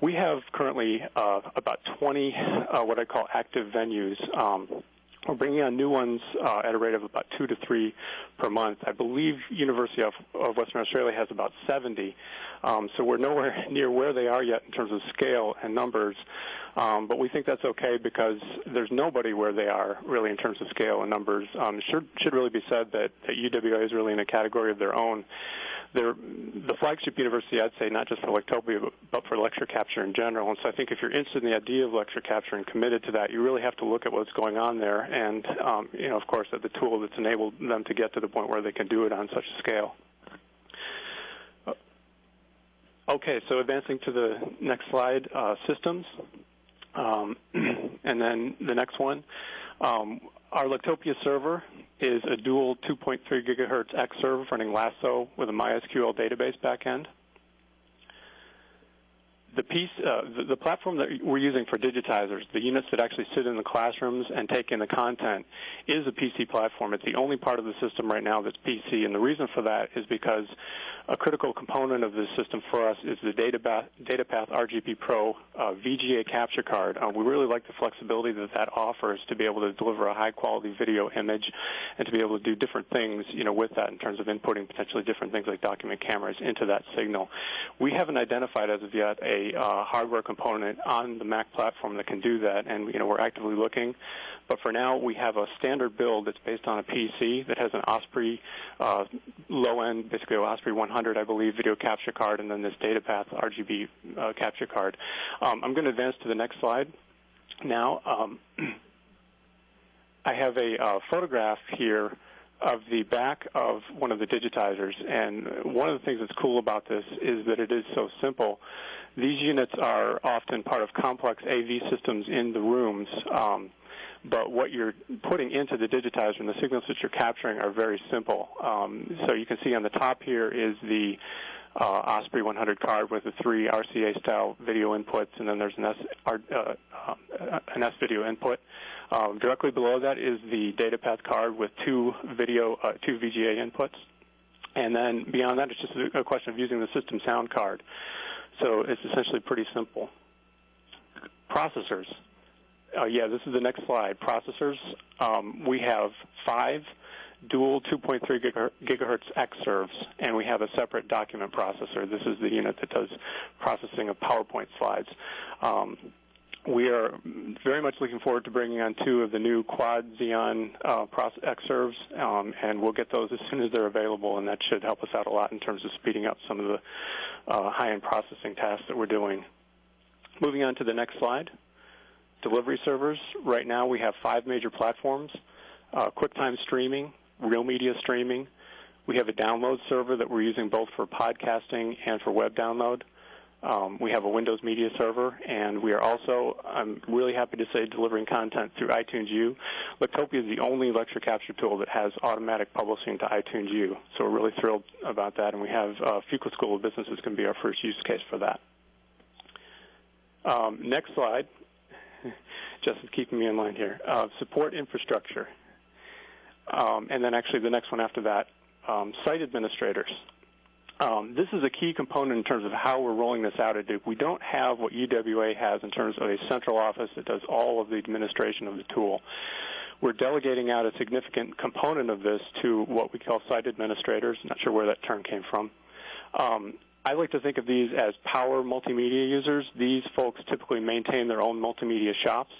We have currently uh, about 20 uh, what I call active venues. Um, we're bringing on new ones uh, at a rate of about two to three per month. I believe University of, of Western Australia has about 70. Um, so we're nowhere near where they are yet in terms of scale and numbers. Um, but we think that's okay because there's nobody where they are really in terms of scale and numbers. Um, should should really be said that, that UWA is really in a category of their own they're the flagship university, I'd say, not just for Lectopia, but, for lecture capture in general. And so I think if you're interested in the idea of lecture capture and committed to that, you really have to look at what's going on there and, um, you know, of course, at the tool that's enabled them to get to the point where they can do it on such a scale. Uh, okay, so advancing to the next slide, uh, systems. Um, and then the next one. Um, our Lectopia server is a dual 2.3 gigahertz Xserve running Lasso with a MySQL database backend. The piece, uh, the, the, platform that we're using for digitizers, the units that actually sit in the classrooms and take in the content, is a PC platform. It's the only part of the system right now that's PC, and the reason for that is because a critical component of this system for us is the DataPath, DataPath RGB Pro uh, VGA capture card. Uh, we really like the flexibility that that offers to be able to deliver a high-quality video image and to be able to do different things, you know, with that in terms of inputting potentially different things like document cameras into that signal. We haven't identified as of yet a uh, hardware component on the Mac platform that can do that, and you know, we're actively looking. But for now, we have a standard build that's based on a PC that has an Osprey uh, low end, basically Osprey 100, I believe, video capture card, and then this DataPath RGB uh, capture card. Um, I'm going to advance to the next slide now. Um, I have a uh, photograph here of the back of one of the digitizers, and one of the things that's cool about this is that it is so simple. These units are often part of complex AV systems in the rooms. Um, but what you're putting into the digitizer and the signals that you're capturing are very simple. Um, so you can see on the top here is the uh, Osprey 100 card with the three RCA style video inputs, and then there's an S, uh, uh, an S video input. Um, directly below that is the DataPath card with two video, uh, two VGA inputs. And then beyond that, it's just a question of using the system sound card. So it's essentially pretty simple. Processors. Uh, yeah, this is the next slide. Processors. Um, we have five dual 2.3 gigahertz Xserves, and we have a separate document processor. This is the unit that does processing of PowerPoint slides. Um, we are very much looking forward to bringing on two of the new Quad Xeon uh, serves, um, and we'll get those as soon as they're available, and that should help us out a lot in terms of speeding up some of the uh, high-end processing tasks that we're doing. Moving on to the next slide delivery servers. Right now we have five major platforms, uh, QuickTime streaming, real media streaming. We have a download server that we're using both for podcasting and for web download. Um, we have a Windows Media Server, and we are also, I'm really happy to say, delivering content through iTunes U. Lectopia is the only lecture capture tool that has automatic publishing to iTunes U, so we're really thrilled about that, and we have uh, Fuqua School of Business is going to be our first use case for that. Um, next slide. Justin's keeping me in line here. Uh, support infrastructure. Um, and then actually the next one after that, um, site administrators. Um, this is a key component in terms of how we're rolling this out at Duke. We don't have what UWA has in terms of a central office that does all of the administration of the tool. We're delegating out a significant component of this to what we call site administrators. Not sure where that term came from. Um, I like to think of these as power multimedia users. These folks typically maintain their own multimedia shops.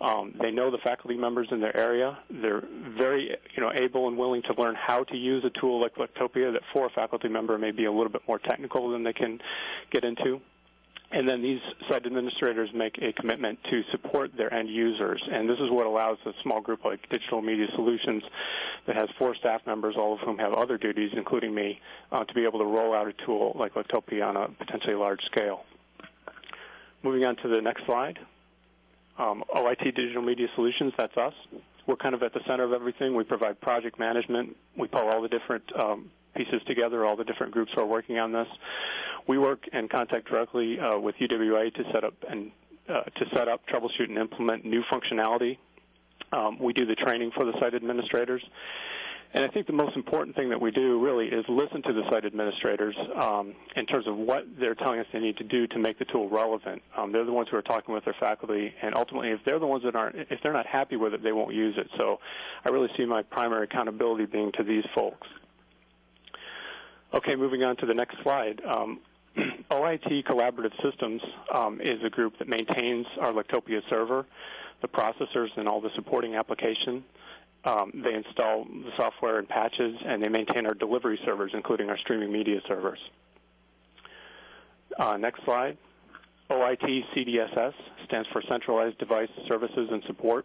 Um, they know the faculty members in their area. They're very, you know, able and willing to learn how to use a tool like Lectopia that for a faculty member may be a little bit more technical than they can get into. And then these site administrators make a commitment to support their end users. And this is what allows a small group like Digital Media Solutions that has four staff members, all of whom have other duties, including me, uh, to be able to roll out a tool like Lectopia on a potentially large scale. Moving on to the next slide. Um, OIT Digital Media Solutions, that's us. We're kind of at the center of everything. We provide project management. We pull all the different um, pieces together, all the different groups who are working on this. We work and contact directly uh, with UWA to set up and uh, to set up, troubleshoot, and implement new functionality. Um, we do the training for the site administrators. And I think the most important thing that we do really is listen to the site administrators um, in terms of what they're telling us they need to do to make the tool relevant. Um, they're the ones who are talking with their faculty, and ultimately, if they're the ones that aren't, if they're not happy with it, they won't use it. So I really see my primary accountability being to these folks. Okay, moving on to the next slide. Um, OIT Collaborative Systems um, is a group that maintains our Lectopia server, the processors, and all the supporting application. Um, they install the software and patches, and they maintain our delivery servers, including our streaming media servers. Uh, next slide. OIT CDSS stands for Centralized Device Services and Support.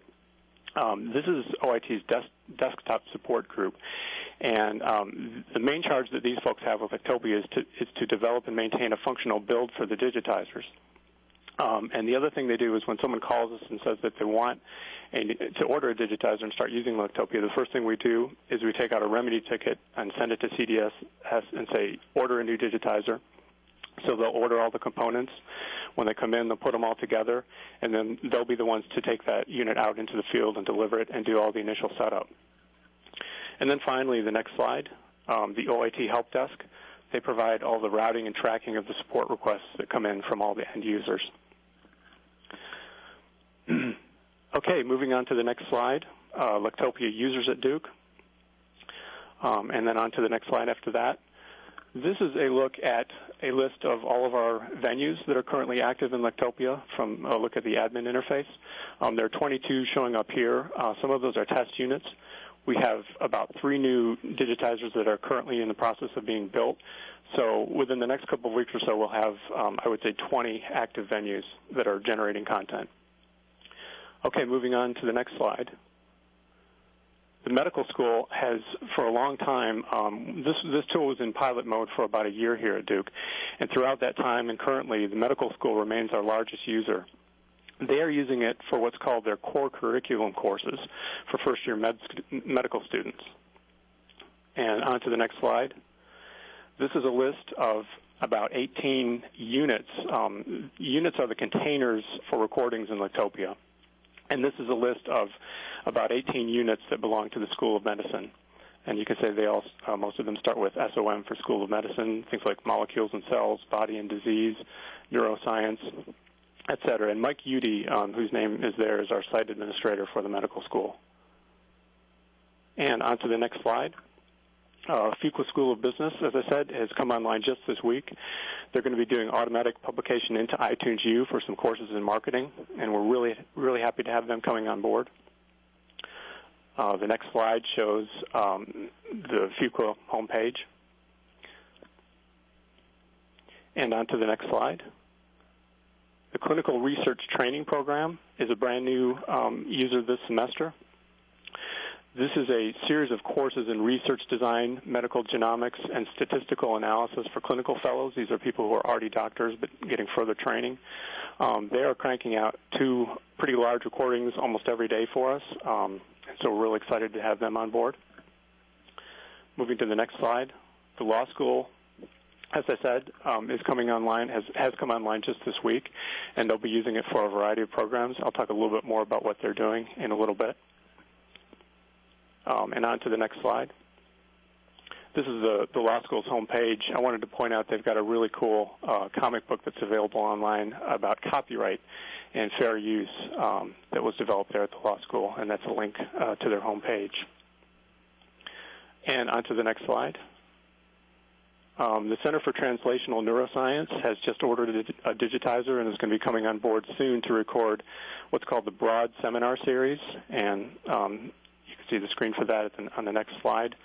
Um, this is OIT's des- desktop support group. And um, the main charge that these folks have with Lectopia is to, is to develop and maintain a functional build for the digitizers. Um, and the other thing they do is when someone calls us and says that they want to order a digitizer and start using Lectopia, the first thing we do is we take out a remedy ticket and send it to CDS and say, order a new digitizer. So they'll order all the components. When they come in, they'll put them all together, and then they'll be the ones to take that unit out into the field and deliver it and do all the initial setup. And then finally, the next slide, um, the OIT Help Desk. They provide all the routing and tracking of the support requests that come in from all the end users. okay, moving on to the next slide, uh, Lectopia users at Duke. Um, and then on to the next slide after that. This is a look at a list of all of our venues that are currently active in Lectopia from a look at the admin interface. Um, there are 22 showing up here. Uh, some of those are test units. We have about three new digitizers that are currently in the process of being built. So within the next couple of weeks or so, we'll have, um, I would say, 20 active venues that are generating content. Okay, moving on to the next slide. The medical school has, for a long time, um, this this tool was in pilot mode for about a year here at Duke, and throughout that time and currently, the medical school remains our largest user. They are using it for what's called their core curriculum courses for first-year med- medical students. And on to the next slide. This is a list of about 18 units. Um, units are the containers for recordings in Lectopia. And this is a list of about 18 units that belong to the School of Medicine. And you can say they all, uh, most of them start with SOM for School of Medicine, things like molecules and cells, body and disease, neuroscience, et cetera. And Mike Udy, um, whose name is there, is our site administrator for the medical school. And on to the next slide. Uh, Fuqua School of Business, as I said, has come online just this week. They're going to be doing automatic publication into iTunes U for some courses in marketing, and we're really, really happy to have them coming on board. Uh, the next slide shows um, the Fuqua homepage. And on to the next slide. The Clinical Research Training Program is a brand new um, user this semester. This is a series of courses in research design, medical genomics, and statistical analysis for clinical fellows. These are people who are already doctors but getting further training. Um, they are cranking out two pretty large recordings almost every day for us, um, so we're really excited to have them on board. Moving to the next slide, the law school as I said, um, is coming online, has, has come online just this week, and they'll be using it for a variety of programs. I'll talk a little bit more about what they're doing in a little bit. Um, and on to the next slide. This is the, the law school's homepage. I wanted to point out they've got a really cool uh, comic book that's available online about copyright and fair use um, that was developed there at the law school, and that's a link uh, to their homepage. And on to the next slide. Um, the Center for Translational Neuroscience has just ordered a, digitizer and is going to be coming on board soon to record what's called the Broad Seminar Series. And um, see the screen for that on the next slide.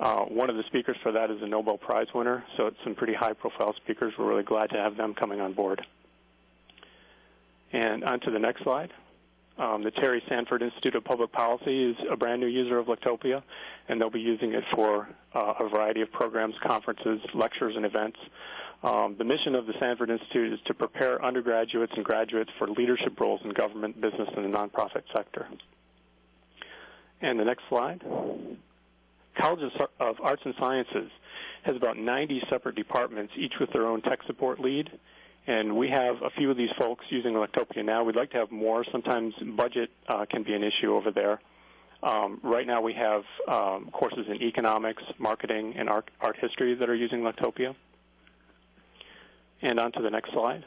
Uh, one of the speakers for that is a Nobel Prize winner, so it's some pretty high-profile speakers. We're really glad to have them coming on board. And on to the next slide. Um, the Terry Sanford Institute of Public Policy is a brand new user of Lectopia, and they'll be using it for uh, a variety of programs, conferences, lectures, and events. Um, the mission of the Sanford Institute is to prepare undergraduates and graduates for leadership roles in government, business, and the nonprofit sector. And the next slide. College of Arts and Sciences has about 90 separate departments, each with their own tech support lead and we have a few of these folks using Lectopia now. We'd like to have more. Sometimes budget uh, can be an issue over there. Um, right now, we have um, courses in economics, marketing, and art, art history that are using Lectopia. And on to the next slide.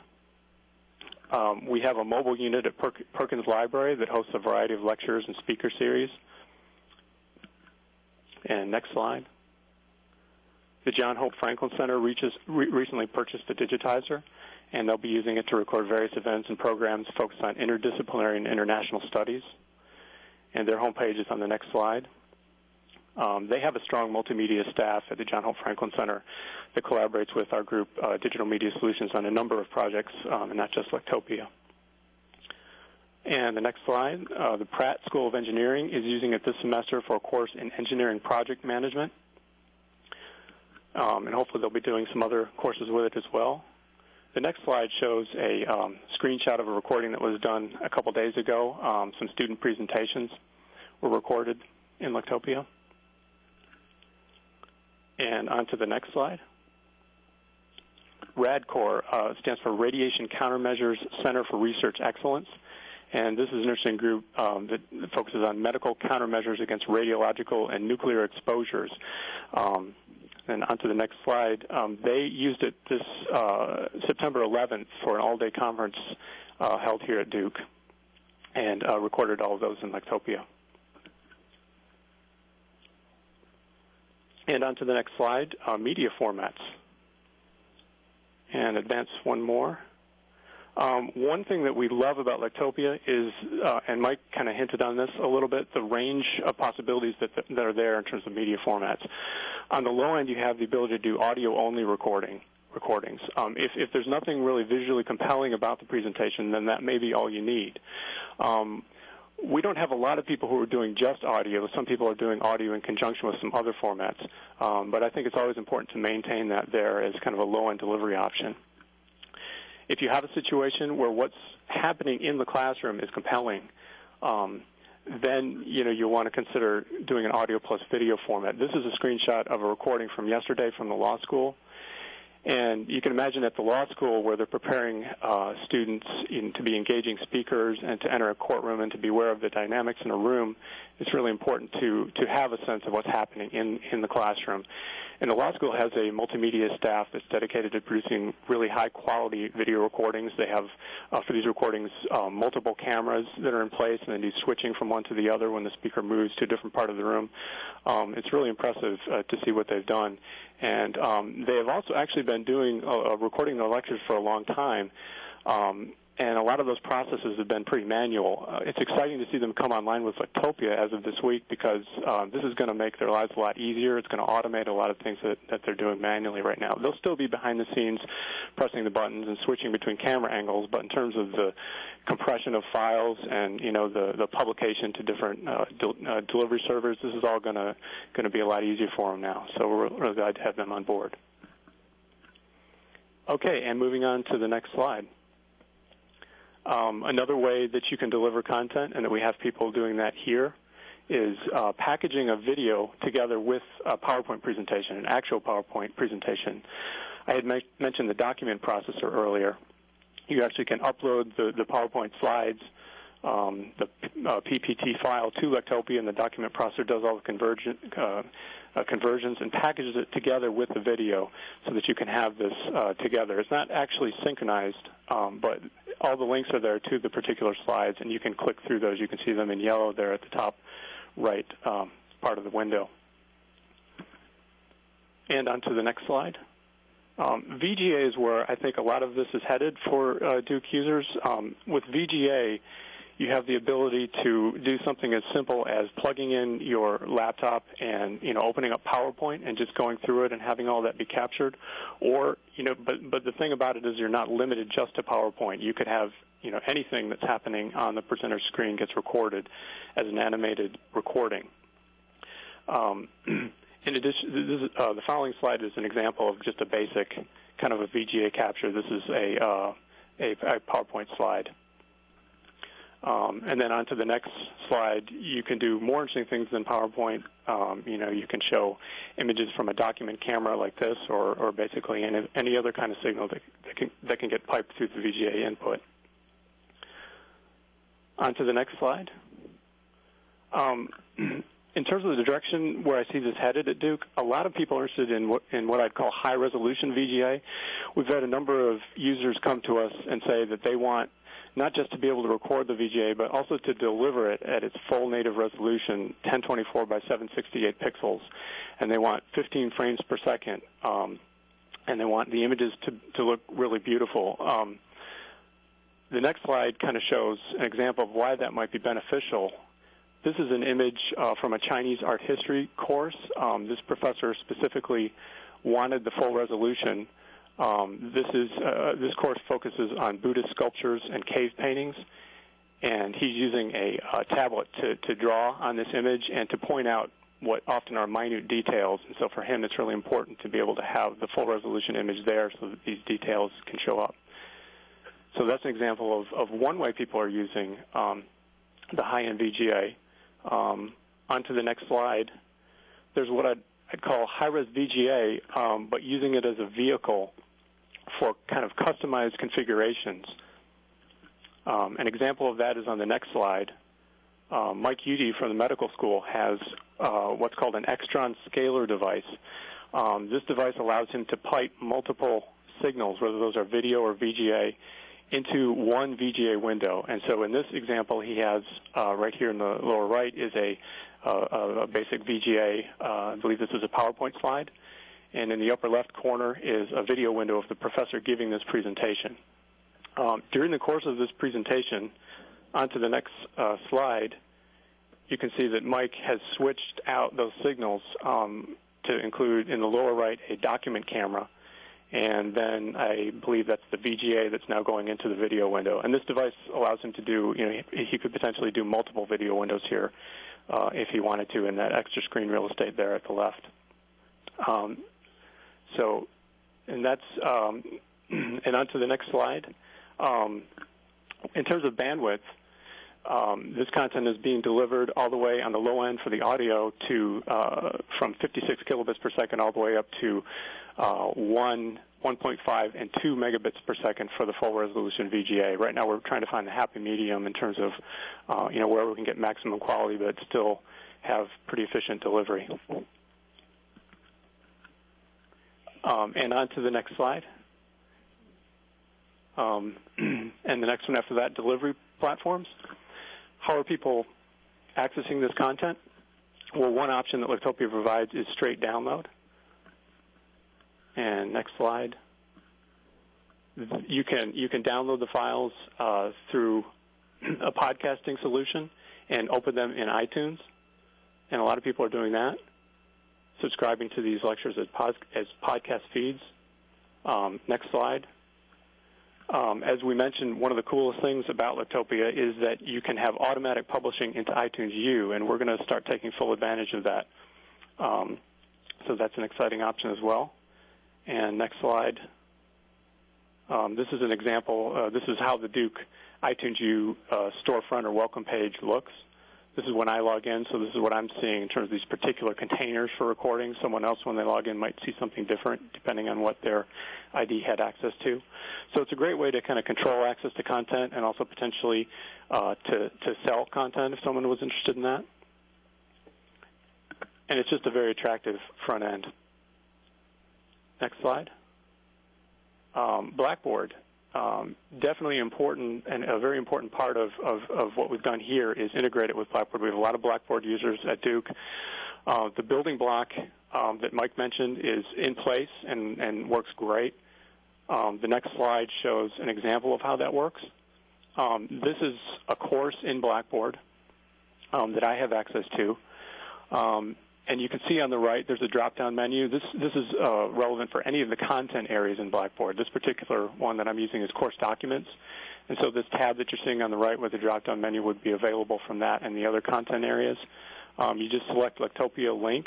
Um, we have a mobile unit at per Perkins Library that hosts a variety of lectures and speaker series. And next slide. The John Hope Franklin Center reaches, re recently purchased a digitizer, and they'll be using it to record various events and programs focused on interdisciplinary and international studies. And their homepage is on the next slide. Um, they have a strong multimedia staff at the John Hope Franklin Center that collaborates with our group, uh, Digital Media Solutions, on a number of projects, um, and not just Lectopia. And the next slide, uh, the Pratt School of Engineering is using it this semester for a course in engineering project management um, and hopefully they'll be doing some other courses with it as well. The next slide shows a um, screenshot of a recording that was done a couple days ago. Um, some student presentations were recorded in Lectopia. And on to the next slide. RADCOR uh, stands for Radiation Countermeasures Center for Research Excellence. And this is an interesting group um, that focuses on medical countermeasures against radiological and nuclear exposures. Um, and onto the next slide, um, they used it this uh, September 11th for an all-day conference uh, held here at Duke, and uh, recorded all of those in Lectopia. And onto the next slide, uh, media formats. And advance one more. Um, one thing that we love about Lectopia is, uh, and Mike kind of hinted on this a little bit, the range of possibilities that, that are there in terms of media formats. On the low end, you have the ability to do audio-only recording recordings. Um, if, if, there's nothing really visually compelling about the presentation, then that may be all you need. Um, we don't have a lot of people who are doing just audio. Some people are doing audio in conjunction with some other formats. Um, but I think it's always important to maintain that there as kind of a low-end delivery option. If you have a situation where what's happening in the classroom is compelling, um, then you know you want to consider doing an audio plus video format. This is a screenshot of a recording from yesterday from the law school. And you can imagine at the law school where they're preparing uh, students in, to be engaging speakers and to enter a courtroom and to be aware of the dynamics in a room, it's really important to, to have a sense of what's happening in, in the classroom. And the law school has a multimedia staff that's dedicated to producing really high quality video recordings. They have, uh, for these recordings, um, multiple cameras that are in place and they do switching from one to the other when the speaker moves to a different part of the room. Um, it's really impressive uh, to see what they've done. And um, they have also actually been doing uh, recording their lectures for a long time. Um, and a lot of those processes have been pretty manual. Uh, it's exciting to see them come online with Lectopia as of this week because uh, this is going to make their lives a lot easier. It's going to automate a lot of things that, that they're doing manually right now. They'll still be behind the scenes pressing the buttons and switching between camera angles, but in terms of the compression of files and you know the the publication to different uh, uh, delivery servers, this is all going to going to be a lot easier for them now. So we're really glad to have them on board. Okay, and moving on to the next slide. Um, another way that you can deliver content, and that we have people doing that here, is uh, packaging a video together with a PowerPoint presentation, an actual PowerPoint presentation. I had me- mentioned the document processor earlier. You actually can upload the, the PowerPoint slides, um, the uh, PPT file to Lectopia, and the document processor does all the convergent, uh, uh, conversions and packages it together with the video so that you can have this uh, together. It's not actually synchronized, um, but all the links are there to the particular slides, and you can click through those. You can see them in yellow there at the top right um, part of the window. And on to the next slide. Um, VGA is where I think a lot of this is headed for uh, Duke users. Um, with VGA, you have the ability to do something as simple as plugging in your laptop and you know opening up PowerPoint and just going through it and having all that be captured. Or you know but but the thing about it is you're not limited just to PowerPoint. You could have you know anything that's happening on the presenter screen gets recorded as an animated recording. Um, in addition is, uh, the following slide is an example of just a basic kind of a VGA capture. This is a uh, a, a PowerPoint slide um, and then on to the next slide, you can do more interesting things than PowerPoint. Um, you know, you can show images from a document camera like this, or, or basically any, any other kind of signal that, that, can, that can get piped through the VGA input. On to the next slide. Um, in terms of the direction where I see this headed at Duke, a lot of people are interested in what, in what I'd call high resolution VGA. We've had a number of users come to us and say that they want not just to be able to record the VGA, but also to deliver it at its full native resolution, 1024 by 768 pixels, and they want 15 frames per second, um, and they want the images to, to look really beautiful. Um, the next slide kind of shows an example of why that might be beneficial this is an image uh, from a Chinese art history course. Um, this professor specifically wanted the full resolution. Um, this is uh, this course focuses on Buddhist sculptures and cave paintings, and he's using a, a tablet to, to draw on this image and to point out what often are minute details. And so for him, it's really important to be able to have the full resolution image there so that these details can show up. So that's an example of, of one way people are using um, the high-end VGA. Um, onto the next slide, there's what I'd, I'd call high-res VGA, um, but using it as a vehicle for kind of customized configurations. Um, an example of that is on the next slide. Uh, Mike Udy from the medical school has uh, what's called an Extron scaler device. Um, this device allows him to pipe multiple signals, whether those are video or VGA, into one VGA window. And so in this example, he has uh, right here in the lower right is a, uh, a basic VGA. Uh, I believe this is a PowerPoint slide. And in the upper left corner is a video window of the professor giving this presentation. Um, during the course of this presentation, onto the next uh, slide, you can see that Mike has switched out those signals um, to include in the lower right a document camera and then I believe that's the VGA that's now going into the video window. And this device allows him to do, you know, he, he could potentially do multiple video windows here uh, if he wanted to in that extra screen real estate there at the left. Um, so, and that's, um, and on to the next slide. Um, in terms of bandwidth, um, this content is being delivered all the way on the low end for the audio to uh, from 56 kilobits per second all the way up to uh, 1, 1.5, and 2 megabits per second for the full resolution VGA. Right now, we're trying to find the happy medium in terms of, uh, you know, where we can get maximum quality but still have pretty efficient delivery. Um, and on to the next slide. Um, and the next one after that, delivery platforms. How are people accessing this content? Well, one option that Lectopia provides is straight download. And next slide. You can you can download the files uh, through a podcasting solution and open them in iTunes, and a lot of people are doing that, subscribing to these lectures as, pod, as podcast feeds. Um, next slide. Um, as we mentioned, one of the coolest things about Lectopia is that you can have automatic publishing into iTunes U, and we're going to start taking full advantage of that. Um, so that's an exciting option as well. And next slide. Um, this is an example. Uh, this is how the Duke iTunes U uh, storefront or welcome page looks. This is when I log in, so this is what I'm seeing in terms of these particular containers for recording. Someone else, when they log in, might see something different depending on what their ID had access to. So it's a great way to kind of control access to content and also potentially uh, to, to sell content if someone was interested in that. And it's just a very attractive front end. Next slide. Um, Blackboard. Um, definitely important and a very important part of, of, of, what we've done here is integrate it with Blackboard. We have a lot of Blackboard users at Duke. Uh, the building block um, that Mike mentioned is in place and, and works great. Um, the next slide shows an example of how that works. Um, this is a course in Blackboard um, that I have access to. And you can see on the right there's a drop-down menu. This this is uh, relevant for any of the content areas in Blackboard. This particular one that I'm using is course documents, and so this tab that you're seeing on the right with the drop-down menu would be available from that and the other content areas. Um, you just select Lectopia link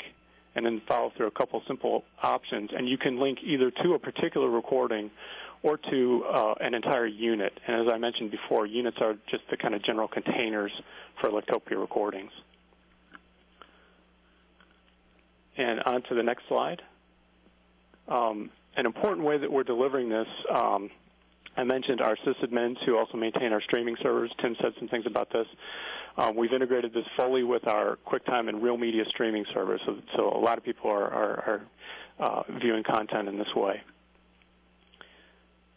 and then follow through a couple simple options, and you can link either to a particular recording or to uh, an entire unit. And as I mentioned before, units are just the kind of general containers for Lectopia recordings. And on to the next slide. Um, an important way that we're delivering this, um, I mentioned our sysadmins who also maintain our streaming servers. Tim said some things about this. Um, we've integrated this fully with our QuickTime and Real Media streaming servers, so, so a lot of people are, are, are uh, viewing content in this way.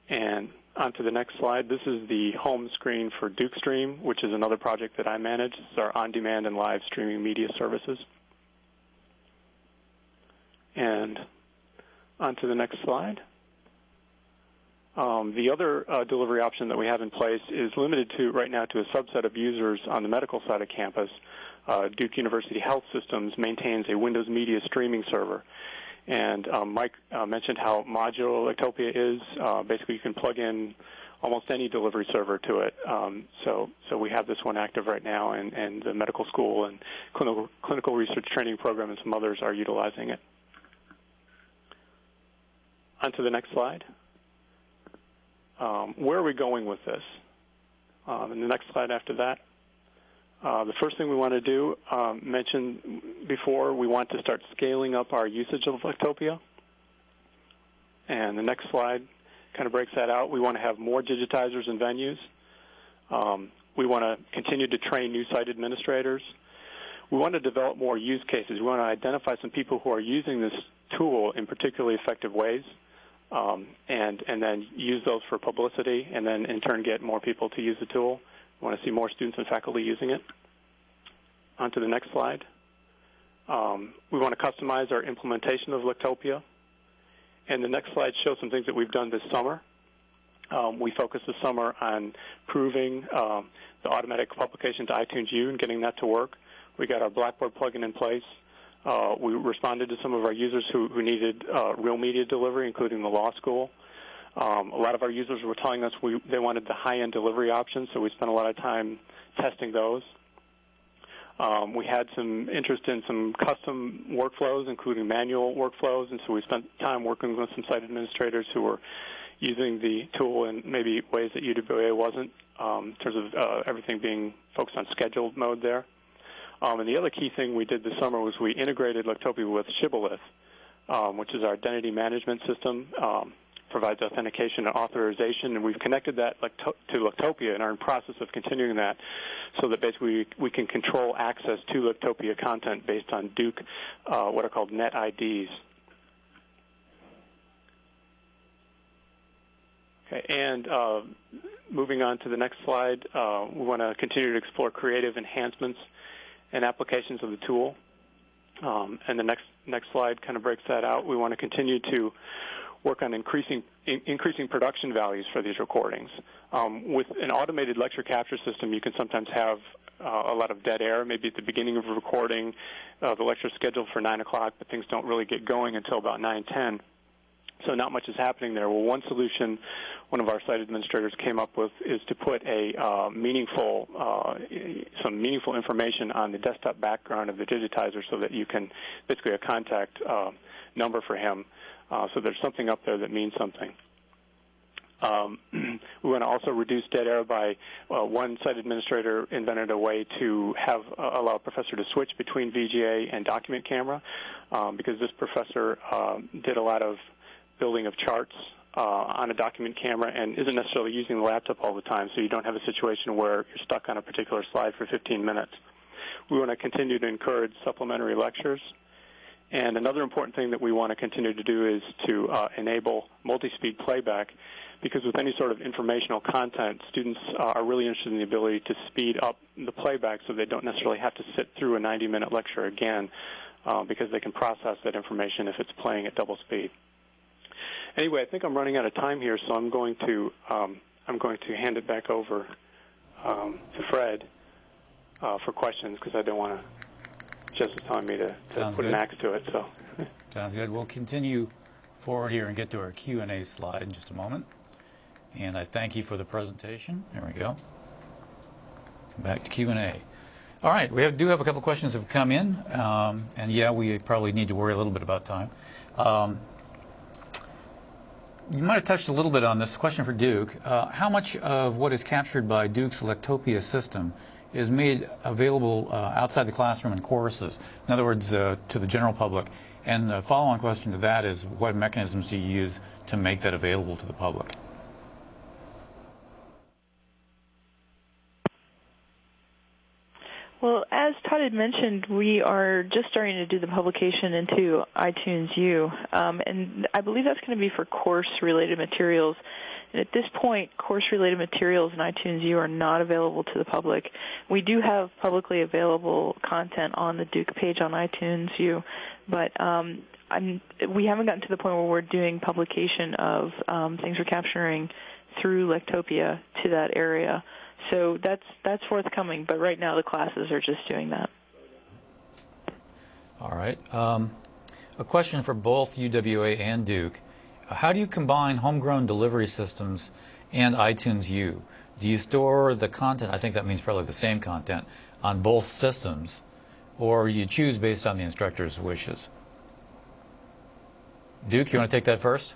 And on to the next slide. This is the home screen for DukeStream, which is another project that I manage. Is our on-demand and live streaming media services. And on to the next slide. Um, the other uh, delivery option that we have in place is limited to right now to a subset of users on the medical side of campus. Uh, Duke University Health Systems maintains a Windows Media streaming server. And um, Mike uh, mentioned how modular Lectopia is. Uh, basically, you can plug in almost any delivery server to it. Um, so, so we have this one active right now, and, and the medical school and clinical, clinical research training program and some others are utilizing it. On to the next slide. Um, where are we going with this? Um, the next slide after that. Uh, the first thing we want to do, um, mentioned before, we want to start scaling up our usage of Lectopia. And the next slide kind of breaks that out. We want to have more digitizers and venues. Um, we want to continue to train new site administrators. We want to develop more use cases. We want to identify some people who are using this tool in particularly effective ways um, and, and then use those for publicity and then in turn get more people to use the tool. We want to see more students and faculty using it. On to the next slide. Um, we want to customize our implementation of Lectopia. And the next slide shows some things that we've done this summer. Um, we focused this summer on proving um, the automatic publication to iTunes U and getting that to work. We got our Blackboard plugin in place. Uh, we responded to some of our users who, who needed uh, real media delivery, including the law school. Um, a lot of our users were telling us we, they wanted the high-end delivery options, so we spent a lot of time testing those. Um, we had some interest in some custom workflows, including manual workflows, and so we spent time working with some site administrators who were using the tool in maybe ways that UWA wasn't, um, in terms of uh, everything being focused on scheduled mode there. Um, and the other key thing we did this summer was we integrated Lectopia with Shibboleth, um, which is our identity management system. Um, provides authentication and authorization, and we've connected that to Lectopia and are in process of continuing that so that basically we can control access to Lectopia content based on Duke, uh, what are called net IDs. Okay, and uh, moving on to the next slide, uh, we want to continue to explore creative enhancements and applications of the tool. Um, and the next next slide kind of breaks that out. We want to continue to work on increasing in, increasing production values for these recordings. Um, with an automated lecture capture system, you can sometimes have uh, a lot of dead air. Maybe at the beginning of a recording, uh, the lecture is scheduled for 9 o'clock, but things don't really get going until about 9:10. So not much is happening there. Well, one solution one of our site administrators came up with is to put a uh, meaningful, uh, some meaningful information on the desktop background of the digitizer so that you can basically a contact uh, number for him. Uh, so there's something up there that means something. Um, we want to also reduce dead air by uh, one site administrator invented a way to have uh, allow a professor to switch between VGA and document camera um, because this professor uh, did a lot of building of charts uh, on a document camera and isn't necessarily using the laptop all the time, so you don't have a situation where you're stuck on a particular slide for 15 minutes. We want to continue to encourage supplementary lectures. And another important thing that we want to continue to do is to uh, enable multi-speed playback because with any sort of informational content, students uh, are really interested in the ability to speed up the playback so they don't necessarily have to sit through a 90-minute lecture again uh, because they can process that information if it's playing at double speed. Anyway, I think I'm running out of time here, so I'm going to um, I'm going to hand it back over um, to Fred uh, for questions because I don't want to. Just telling me to, to put good. an axe to it. So. Sounds good. We'll continue forward here and get to our Q and A slide in just a moment. And I thank you for the presentation. There we go. Come back to Q and A. All right, we have, do have a couple questions that have come in, um, and yeah, we probably need to worry a little bit about time. Um, you might have touched a little bit on this question for Duke. Uh, how much of what is captured by Duke's Lectopia system is made available uh, outside the classroom in courses? In other words, uh, to the general public. And the follow-on question to that is, what mechanisms do you use to make that available to the public? Had mentioned, we are just starting to do the publication into iTunes U, um, and I believe that's going to be for course-related materials. And at this point, course-related materials in iTunes U are not available to the public. We do have publicly available content on the Duke page on iTunes U, but um, we haven't gotten to the point where we're doing publication of um, things we're capturing through Lectopia to that area. So that's that's forthcoming, but right now the classes are just doing that. All right. Um, a question for both UWA and Duke. How do you combine homegrown delivery systems and iTunes U? Do you store the content, I think that means probably the same content, on both systems, or you choose based on the instructor's wishes? Duke, you want to take that first?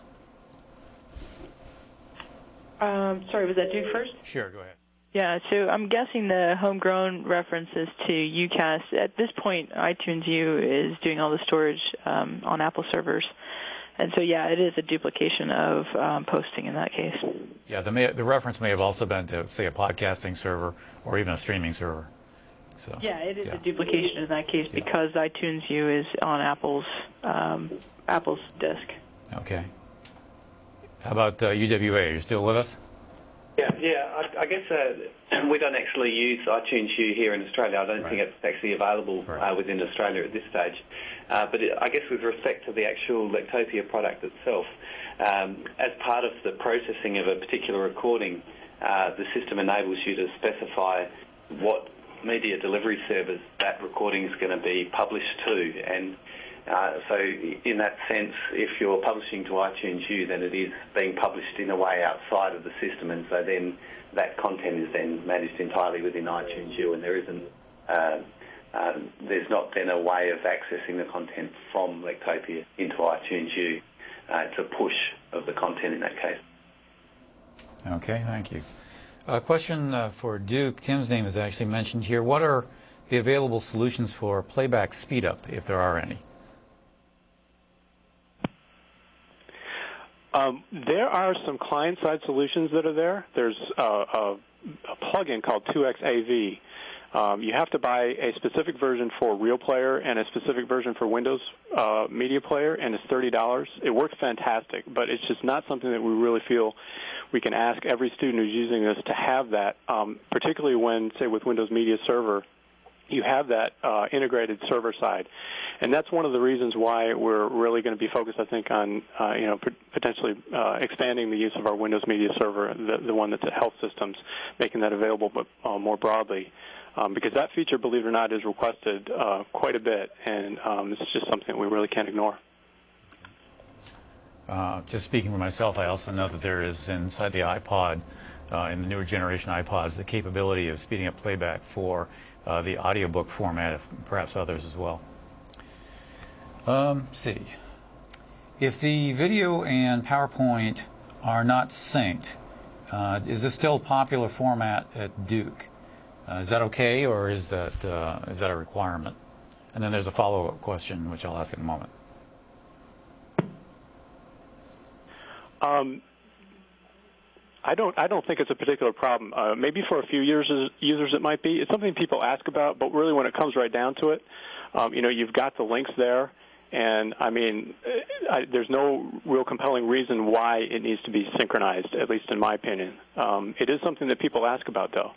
Um, sorry, was that Duke first? Sure, go ahead. Yeah, so I'm guessing the homegrown references to DukeCast. At this point, iTunes U is doing all the storage um, on Apple servers. And so, yeah, it is a duplication of um, posting in that case. Yeah, the, may, the reference may have also been to, say, a podcasting server or even a streaming server. So, yeah, it is yeah. a duplication in that case yeah. because iTunes U is on Apple's um, Apple's disk. Okay. How about uh, UWA? Are you still with us? Yeah, yeah. I, I guess uh, we don't actually use iTunes U here in Australia. I don't think it's actually available uh, within Australia at this stage. Uh, but I guess with respect to the actual Lectopia product itself, um, as part of the processing of a particular recording, uh, the system enables you to specify what media delivery servers that recording is going to be published to. Uh, so in that sense, if you're publishing to iTunes U, then it is being published in a way outside of the system, and so then that content is then managed entirely within iTunes U, and there isn't, uh, um, there's not then a way of accessing the content from Lectopia into iTunes U. Uh, it's a push of the content in that case. Okay, thank you. A question uh, for Duke. Tim's name is actually mentioned here. What are the available solutions for playback speedup, if there are any? Um, there are some client-side solutions that are there. There's a, a, a plugin called 2xAV. Um, you have to buy a specific version for Real Player and a specific version for Windows uh, Media Player, and it's thirty dollars. It works fantastic, but it's just not something that we really feel we can ask every student who's using this to have that, um, particularly when, say, with Windows Media Server, you have that uh, integrated server side, and that's one of the reasons why we're really going to be focused, I think, on uh, you know potentially uh, expanding the use of our Windows Media Server, the, the one that's at Health Systems, making that available, but uh, more broadly. Um, because that feature, believe it or not, is requested uh, quite a bit, and um, it's just something we really can't ignore. Uh, just speaking for myself, I also know that there is inside the iPod, uh, in the newer generation iPods, the capability of speeding up playback for uh, the audiobook format, perhaps others as well. Um, see. If the video and PowerPoint are not synced, uh, is this still a popular format at Duke? Uh, is that okay, or is that uh, is that a requirement? And then there's a follow-up question, which I'll ask in a moment. Um, I don't. I don't think it's a particular problem. Uh, maybe for a few users, users it might be. It's something people ask about, but really, when it comes right down to it, um, you know, you've got the links there, and I mean, uh, I, there's no real compelling reason why it needs to be synchronized. At least in my opinion, um, it is something that people ask about, though.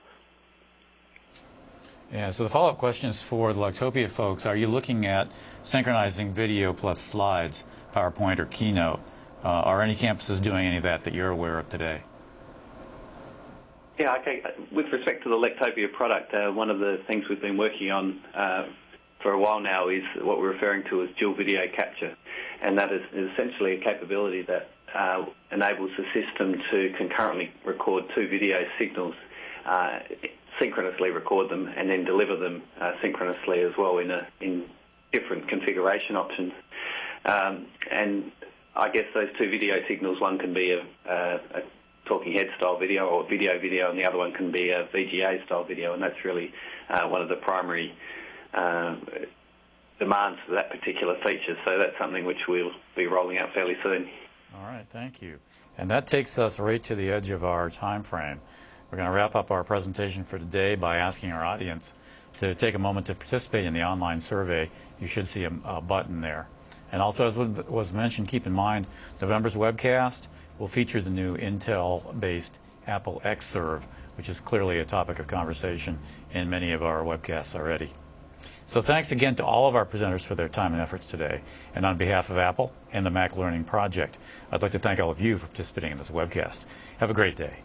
Yeah. So the follow-up question is for the Lectopia folks: Are you looking at synchronizing video plus slides, PowerPoint, or Keynote? Uh, are any campuses doing any of that that you're aware of today? Yeah, okay. With respect to the Lectopia product, uh, one of the things we've been working on uh, for a while now is what we're referring to as dual video capture, and that is, essentially a capability that uh, enables the system to concurrently record two video signals, uh, synchronously record them, and then deliver them uh, synchronously as well in, a, in different configuration options. Um, and I guess those two video signals, one can be a, a, a talking head style video or video video, and the other one can be a VGA style video, and that's really uh, one of the primary uh, demands for that particular feature. So that's something which we'll be rolling out fairly soon. All right, thank you. And that takes us right to the edge of our time frame. We're going to wrap up our presentation for today by asking our audience to take a moment to participate in the online survey, you should see a, a button there. And also, as was mentioned, keep in mind November's webcast will feature the new Intel-based Apple Xserve, which is clearly a topic of conversation in many of our webcasts already. So thanks again to all of our presenters for their time and efforts today. And on behalf of Apple and the Mac Learning Project, I'd like to thank all of you for participating in this webcast. Have a great day.